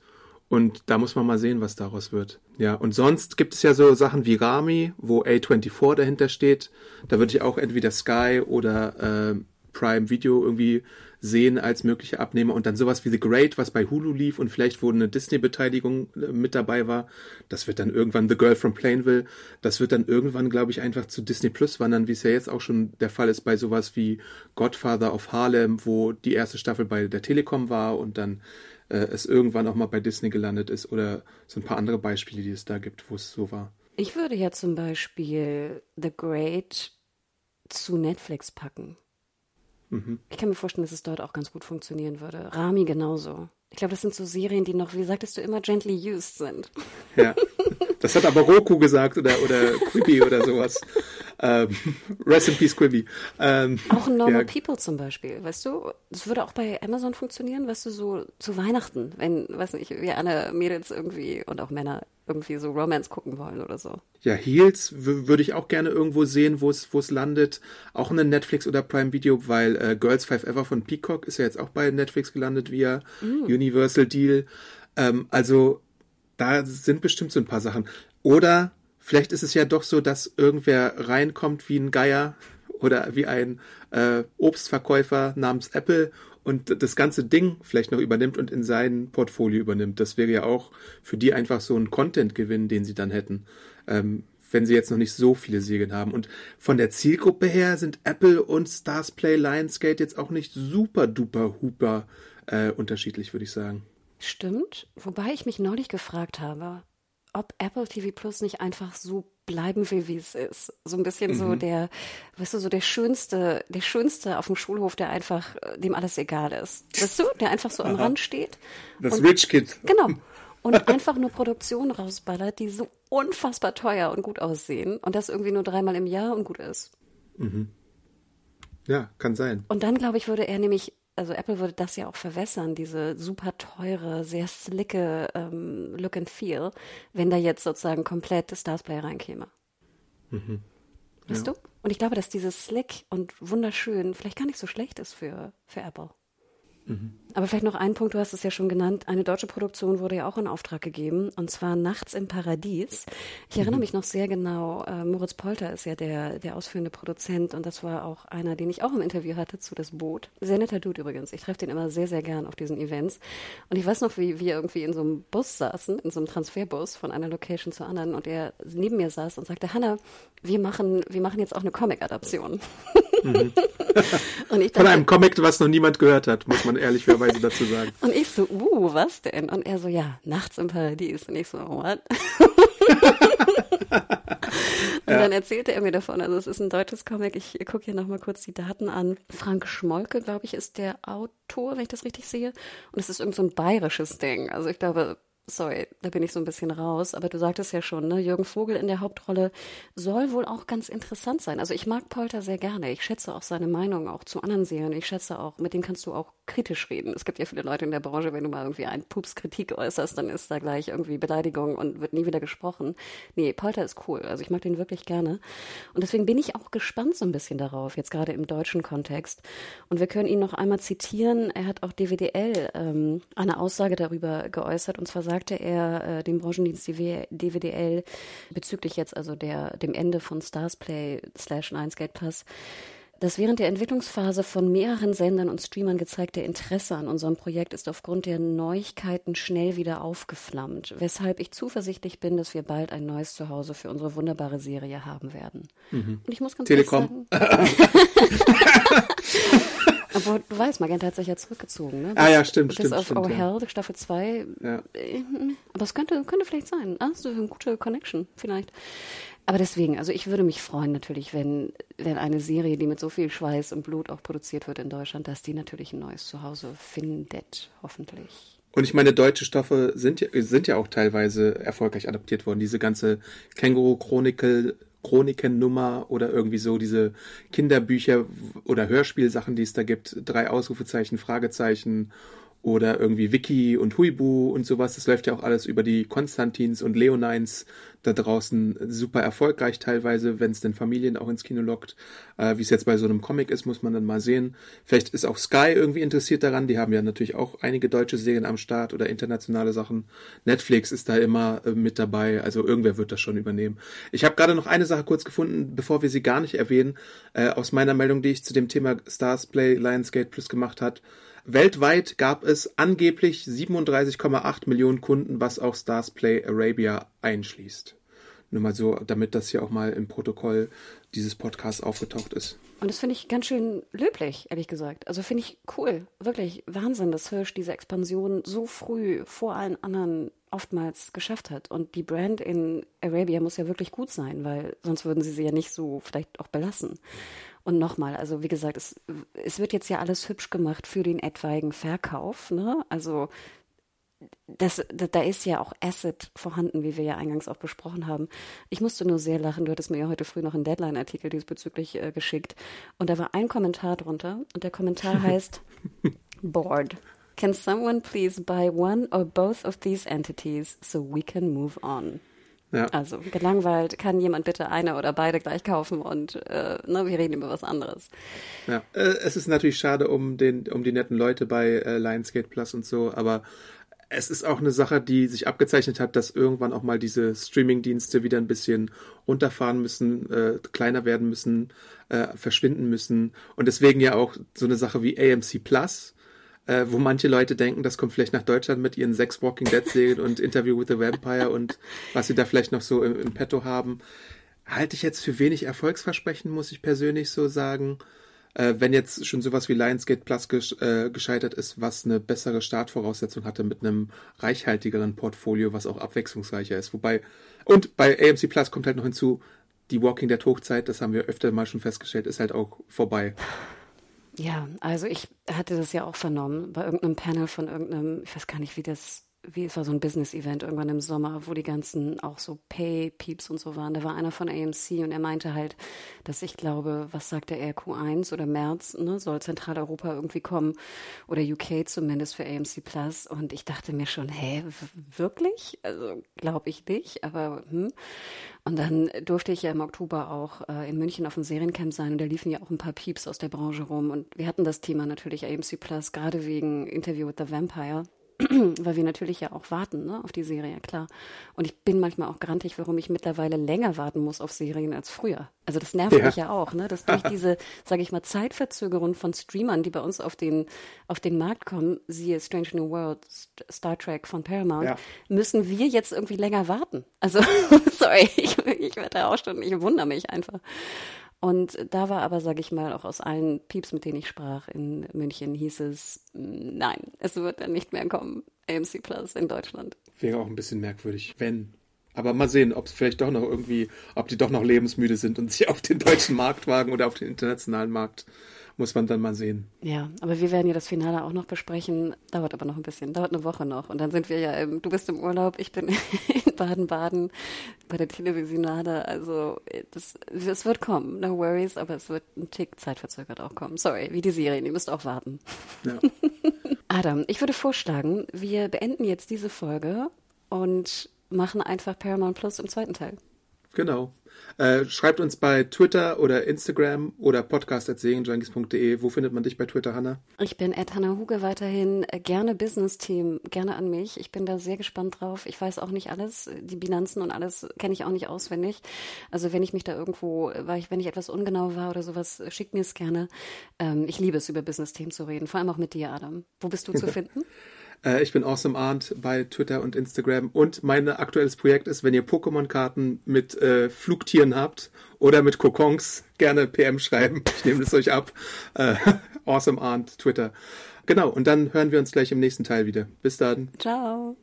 Und da muss man mal sehen, was daraus wird. Ja, und sonst gibt es ja so Sachen wie Rami, wo A24 dahinter steht. Da würde ich auch entweder Sky oder äh, Prime Video irgendwie sehen als mögliche Abnehmer. Und dann sowas wie The Great, was bei Hulu lief und vielleicht wo eine Disney-Beteiligung äh, mit dabei war. Das wird dann irgendwann The Girl from Plainville. Das wird dann irgendwann, glaube ich, einfach zu Disney Plus wandern, wie es ja jetzt auch schon der Fall ist bei sowas wie Godfather of Harlem, wo die erste Staffel bei der Telekom war und dann äh, es irgendwann auch mal bei Disney gelandet ist oder so ein paar andere Beispiele, die es da gibt, wo es so war.
Ich würde ja zum Beispiel The Great zu Netflix packen. Ich kann mir vorstellen, dass es dort auch ganz gut funktionieren würde. Rami genauso. Ich glaube, das sind so Serien, die noch, wie sagtest du immer, gently used sind.
Ja. Das hat aber Roku gesagt oder, oder Quibi oder sowas. Ähm, rest in Peace Quibi. Ähm,
Auch Normal
ja,
People zum Beispiel, weißt du? Das würde auch bei Amazon funktionieren, weißt du, so zu Weihnachten, wenn, weiß nicht, wir alle Mädels irgendwie und auch Männer irgendwie so Romance gucken wollen oder so.
Ja, Heels würde ich auch gerne irgendwo sehen, wo es wo es landet. Auch in Netflix oder Prime Video, weil äh, Girls Five Ever von Peacock ist ja jetzt auch bei Netflix gelandet via Universal Deal. Ähm, also da sind bestimmt so ein paar Sachen. Oder vielleicht ist es ja doch so, dass irgendwer reinkommt wie ein Geier oder wie ein äh, Obstverkäufer namens Apple und das ganze Ding vielleicht noch übernimmt und in sein Portfolio übernimmt. Das wäre ja auch für die einfach so ein Content-Gewinn, den sie dann hätten, ähm, wenn sie jetzt noch nicht so viele Serien haben. Und von der Zielgruppe her sind Apple und Stars Play Lionsgate jetzt auch nicht super duper huper äh, unterschiedlich, würde ich sagen.
Stimmt, wobei ich mich neulich gefragt habe, ob Apple TV Plus nicht einfach so bleiben will, wie es ist. So ein bisschen so der, weißt du, so der schönste, der schönste auf dem Schulhof, der einfach, äh, dem alles egal ist. Weißt du, der einfach so am Rand steht.
Das
und,
Rich Kid.
Genau. Und einfach nur Produktionen rausballert, die so unfassbar teuer und gut aussehen. Und das irgendwie nur dreimal im Jahr und gut ist.
Ja, kann sein.
Und dann, glaube ich, würde er nämlich, also Apple würde das ja auch verwässern, diese super teure, sehr slicke ähm, Look and Feel, wenn da jetzt sozusagen komplett das Stars Play reinkäme. Mhm. Weißt ja. du? Und ich glaube, dass dieses Slick und wunderschön vielleicht gar nicht so schlecht ist für, für Apple. Aber vielleicht noch ein Punkt, du hast es ja schon genannt, eine deutsche Produktion wurde ja auch in Auftrag gegeben, und zwar Nachts im Paradies. Ich erinnere mhm. mich noch sehr genau, äh, Moritz Polter ist ja der, der ausführende Produzent und das war auch einer, den ich auch im Interview hatte zu Das Boot. Sehr netter Dude übrigens. Ich treffe den immer sehr, sehr gern auf diesen Events. Und ich weiß noch, wie wir irgendwie in so einem Bus saßen, in so einem Transferbus von einer Location zur anderen und er neben mir saß und sagte, Hanna, wir machen, wir machen jetzt auch eine Comic-Adaption. Mhm.
Von einem Comic, was noch niemand gehört hat, muss man ehrlicherweise dazu sagen.
Und ich so, uh, was denn? Und er so, ja, nachts im Paradies. Und ich so, what? und ja. dann erzählte er mir davon, also es ist ein deutsches Comic, ich gucke hier nochmal kurz die Daten an. Frank Schmolke, glaube ich, ist der Autor, wenn ich das richtig sehe. Und es ist irgend so ein bayerisches Ding. Also ich glaube, sorry, da bin ich so ein bisschen raus, aber du sagtest ja schon, ne, Jürgen Vogel in der Hauptrolle soll wohl auch ganz interessant sein. Also ich mag Polter sehr gerne. Ich schätze auch seine Meinung auch zu anderen Serien. Ich schätze auch, mit dem kannst du auch kritisch reden. Es gibt ja viele Leute in der Branche, wenn du mal irgendwie einen Pups Kritik äußerst, dann ist da gleich irgendwie Beleidigung und wird nie wieder gesprochen. Nee, Polter ist cool. Also ich mag den wirklich gerne. Und deswegen bin ich auch gespannt so ein bisschen darauf, jetzt gerade im deutschen Kontext. Und wir können ihn noch einmal zitieren. Er hat auch DWDL ähm, eine Aussage darüber geäußert und zwar sagt sagte er äh, dem Branchendienst DWDL bezüglich jetzt also der, dem Ende von Starsplay slash Lionsgate Plus, das während der Entwicklungsphase von mehreren Sendern und Streamern gezeigte Interesse an unserem Projekt ist aufgrund der Neuigkeiten schnell wieder aufgeflammt, weshalb ich zuversichtlich bin, dass wir bald ein neues Zuhause für unsere wunderbare Serie haben werden. Mhm. Und ich muss ganz
Telekom.
sagen. Aber du weißt, Magenta hat sich ja zurückgezogen, ne?
Bis, ah ja, stimmt,
bis
stimmt.
auf
stimmt,
Oh
ja.
Hell, Staffel 2. Ja. Äh, aber es könnte, könnte vielleicht sein. Ah, so eine gute Connection, vielleicht. Aber deswegen, also ich würde mich freuen natürlich, wenn, wenn eine Serie, die mit so viel Schweiß und Blut auch produziert wird in Deutschland, dass die natürlich ein neues Zuhause findet, hoffentlich.
Und ich meine, deutsche Stoffe sind ja, sind ja auch teilweise erfolgreich adaptiert worden. Diese ganze Känguru-Chronicle Chronikennummer oder irgendwie so diese Kinderbücher oder Hörspielsachen, die es da gibt. Drei Ausrufezeichen, Fragezeichen oder irgendwie Wiki und Huibu und sowas. Das läuft ja auch alles über die Konstantins und Leonines da draußen super erfolgreich teilweise, wenn es denn Familien auch ins Kino lockt. Äh, Wie es jetzt bei so einem Comic ist, muss man dann mal sehen. Vielleicht ist auch Sky irgendwie interessiert daran. Die haben ja natürlich auch einige deutsche Serien am Start oder internationale Sachen. Netflix ist da immer äh, mit dabei. Also irgendwer wird das schon übernehmen. Ich habe gerade noch eine Sache kurz gefunden, bevor wir sie gar nicht erwähnen, äh, aus meiner Meldung, die ich zu dem Thema Stars Play Lionsgate Plus gemacht hat. Weltweit gab es angeblich 37,8 Millionen Kunden, was auch Stars Play Arabia einschließt. Nur mal so, damit das hier auch mal im Protokoll dieses Podcasts aufgetaucht ist.
Und das finde ich ganz schön löblich, ehrlich gesagt. Also finde ich cool. Wirklich Wahnsinn, dass Hirsch diese Expansion so früh vor allen anderen oftmals geschafft hat. Und die Brand in Arabia muss ja wirklich gut sein, weil sonst würden sie sie ja nicht so vielleicht auch belassen. Und nochmal, also wie gesagt, es, es wird jetzt ja alles hübsch gemacht für den etwaigen Verkauf. Ne? Also das, da ist ja auch Asset vorhanden, wie wir ja eingangs auch besprochen haben. Ich musste nur sehr lachen. Du hattest mir ja heute früh noch einen Deadline-Artikel diesbezüglich äh, geschickt. Und da war ein Kommentar drunter. Und der Kommentar heißt Bored. Can someone please buy one or both of these entities so we can move on? Ja. Also gelangweilt, kann jemand bitte eine oder beide gleich kaufen und äh, ne, wir reden über was anderes.
Ja, äh, es ist natürlich schade um den, um die netten Leute bei äh, Lionsgate Plus und so, aber es ist auch eine Sache, die sich abgezeichnet hat, dass irgendwann auch mal diese Streaming-Dienste wieder ein bisschen runterfahren müssen, äh, kleiner werden müssen, äh, verschwinden müssen. Und deswegen ja auch so eine Sache wie AMC Plus, äh, wo manche Leute denken, das kommt vielleicht nach Deutschland mit ihren sechs Walking Dead Serien und Interview with the Vampire und was sie da vielleicht noch so im, im Petto haben, halte ich jetzt für wenig Erfolgsversprechen, muss ich persönlich so sagen. Äh, wenn jetzt schon sowas wie Lionsgate Plus gesch äh, gescheitert ist, was eine bessere Startvoraussetzung hatte mit einem reichhaltigeren Portfolio, was auch abwechslungsreicher ist. Wobei, und bei AMC Plus kommt halt noch hinzu, die Walking Dead Hochzeit, das haben wir öfter mal schon festgestellt, ist halt auch vorbei.
Ja, also ich hatte das ja auch vernommen bei irgendeinem Panel von irgendeinem, ich weiß gar nicht, wie das wie es war so ein Business-Event irgendwann im Sommer, wo die ganzen auch so Pay-Peeps und so waren. Da war einer von AMC und er meinte halt, dass ich glaube, was sagt der RQ1 oder März, ne, soll Zentraleuropa irgendwie kommen oder UK zumindest für AMC Plus. Und ich dachte mir schon, hä, wirklich? Also glaube ich nicht, aber hm. Und dann durfte ich ja im Oktober auch äh, in München auf dem Seriencamp sein und da liefen ja auch ein paar Pieps aus der Branche rum. Und wir hatten das Thema natürlich AMC Plus, gerade wegen Interview with the Vampire. weil wir natürlich ja auch warten ne, auf die Serie, klar. Und ich bin manchmal auch grantig, warum ich mittlerweile länger warten muss auf Serien als früher. Also das nervt ja. mich ja auch, ne, dass durch diese, sage ich mal, Zeitverzögerung von Streamern, die bei uns auf den auf den Markt kommen, siehe Strange New World, Star Trek von Paramount, ja. müssen wir jetzt irgendwie länger warten. Also sorry, ich, ich werde da auch schon, ich wundere mich einfach. Und da war aber, sage ich mal, auch aus allen Pieps, mit denen ich sprach in München, hieß es, nein, es wird dann nicht mehr kommen, AMC Plus in Deutschland.
Wäre auch ein bisschen merkwürdig, wenn. Aber mal sehen, ob es vielleicht doch noch irgendwie, ob die doch noch lebensmüde sind und sich auf den deutschen Markt wagen oder auf den internationalen Markt muss man dann mal sehen.
Ja, aber wir werden ja das Finale auch noch besprechen. Dauert aber noch ein bisschen, dauert eine Woche noch. Und dann sind wir ja, im, du bist im Urlaub, ich bin in Baden-Baden bei der Televisionade. Also das, es wird kommen, no worries, aber es wird ein Tick zeitverzögert auch kommen. Sorry, wie die Serien, ihr müsst auch warten. Ja. Adam, ich würde vorschlagen, wir beenden jetzt diese Folge und machen einfach Paramount Plus im zweiten Teil.
Genau. Äh, schreibt uns bei Twitter oder Instagram oder podcast.segenjunkies.de. Wo findet man dich bei Twitter, Hanna?
Ich bin at Hanna Huge weiterhin. Äh, gerne Business-Team, gerne an mich. Ich bin da sehr gespannt drauf. Ich weiß auch nicht alles. Die Bilanzen und alles kenne ich auch nicht auswendig. Also wenn ich mich da irgendwo, wenn ich etwas ungenau war oder sowas, schickt mir es gerne. Ähm, ich liebe es, über Business-Team zu reden. Vor allem auch mit dir, Adam. Wo bist du zu finden?
Äh, ich bin Awesome Arndt bei Twitter und Instagram. Und mein aktuelles Projekt ist, wenn ihr Pokémon-Karten mit äh, Flugtieren habt oder mit Kokons, gerne PM schreiben. Ich nehme es euch ab. Äh, awesome Arndt, Twitter. Genau, und dann hören wir uns gleich im nächsten Teil wieder. Bis dann.
Ciao.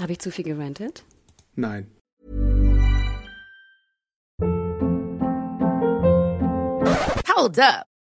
Habe ich zu viel gerantet?
Nein.
Hold up.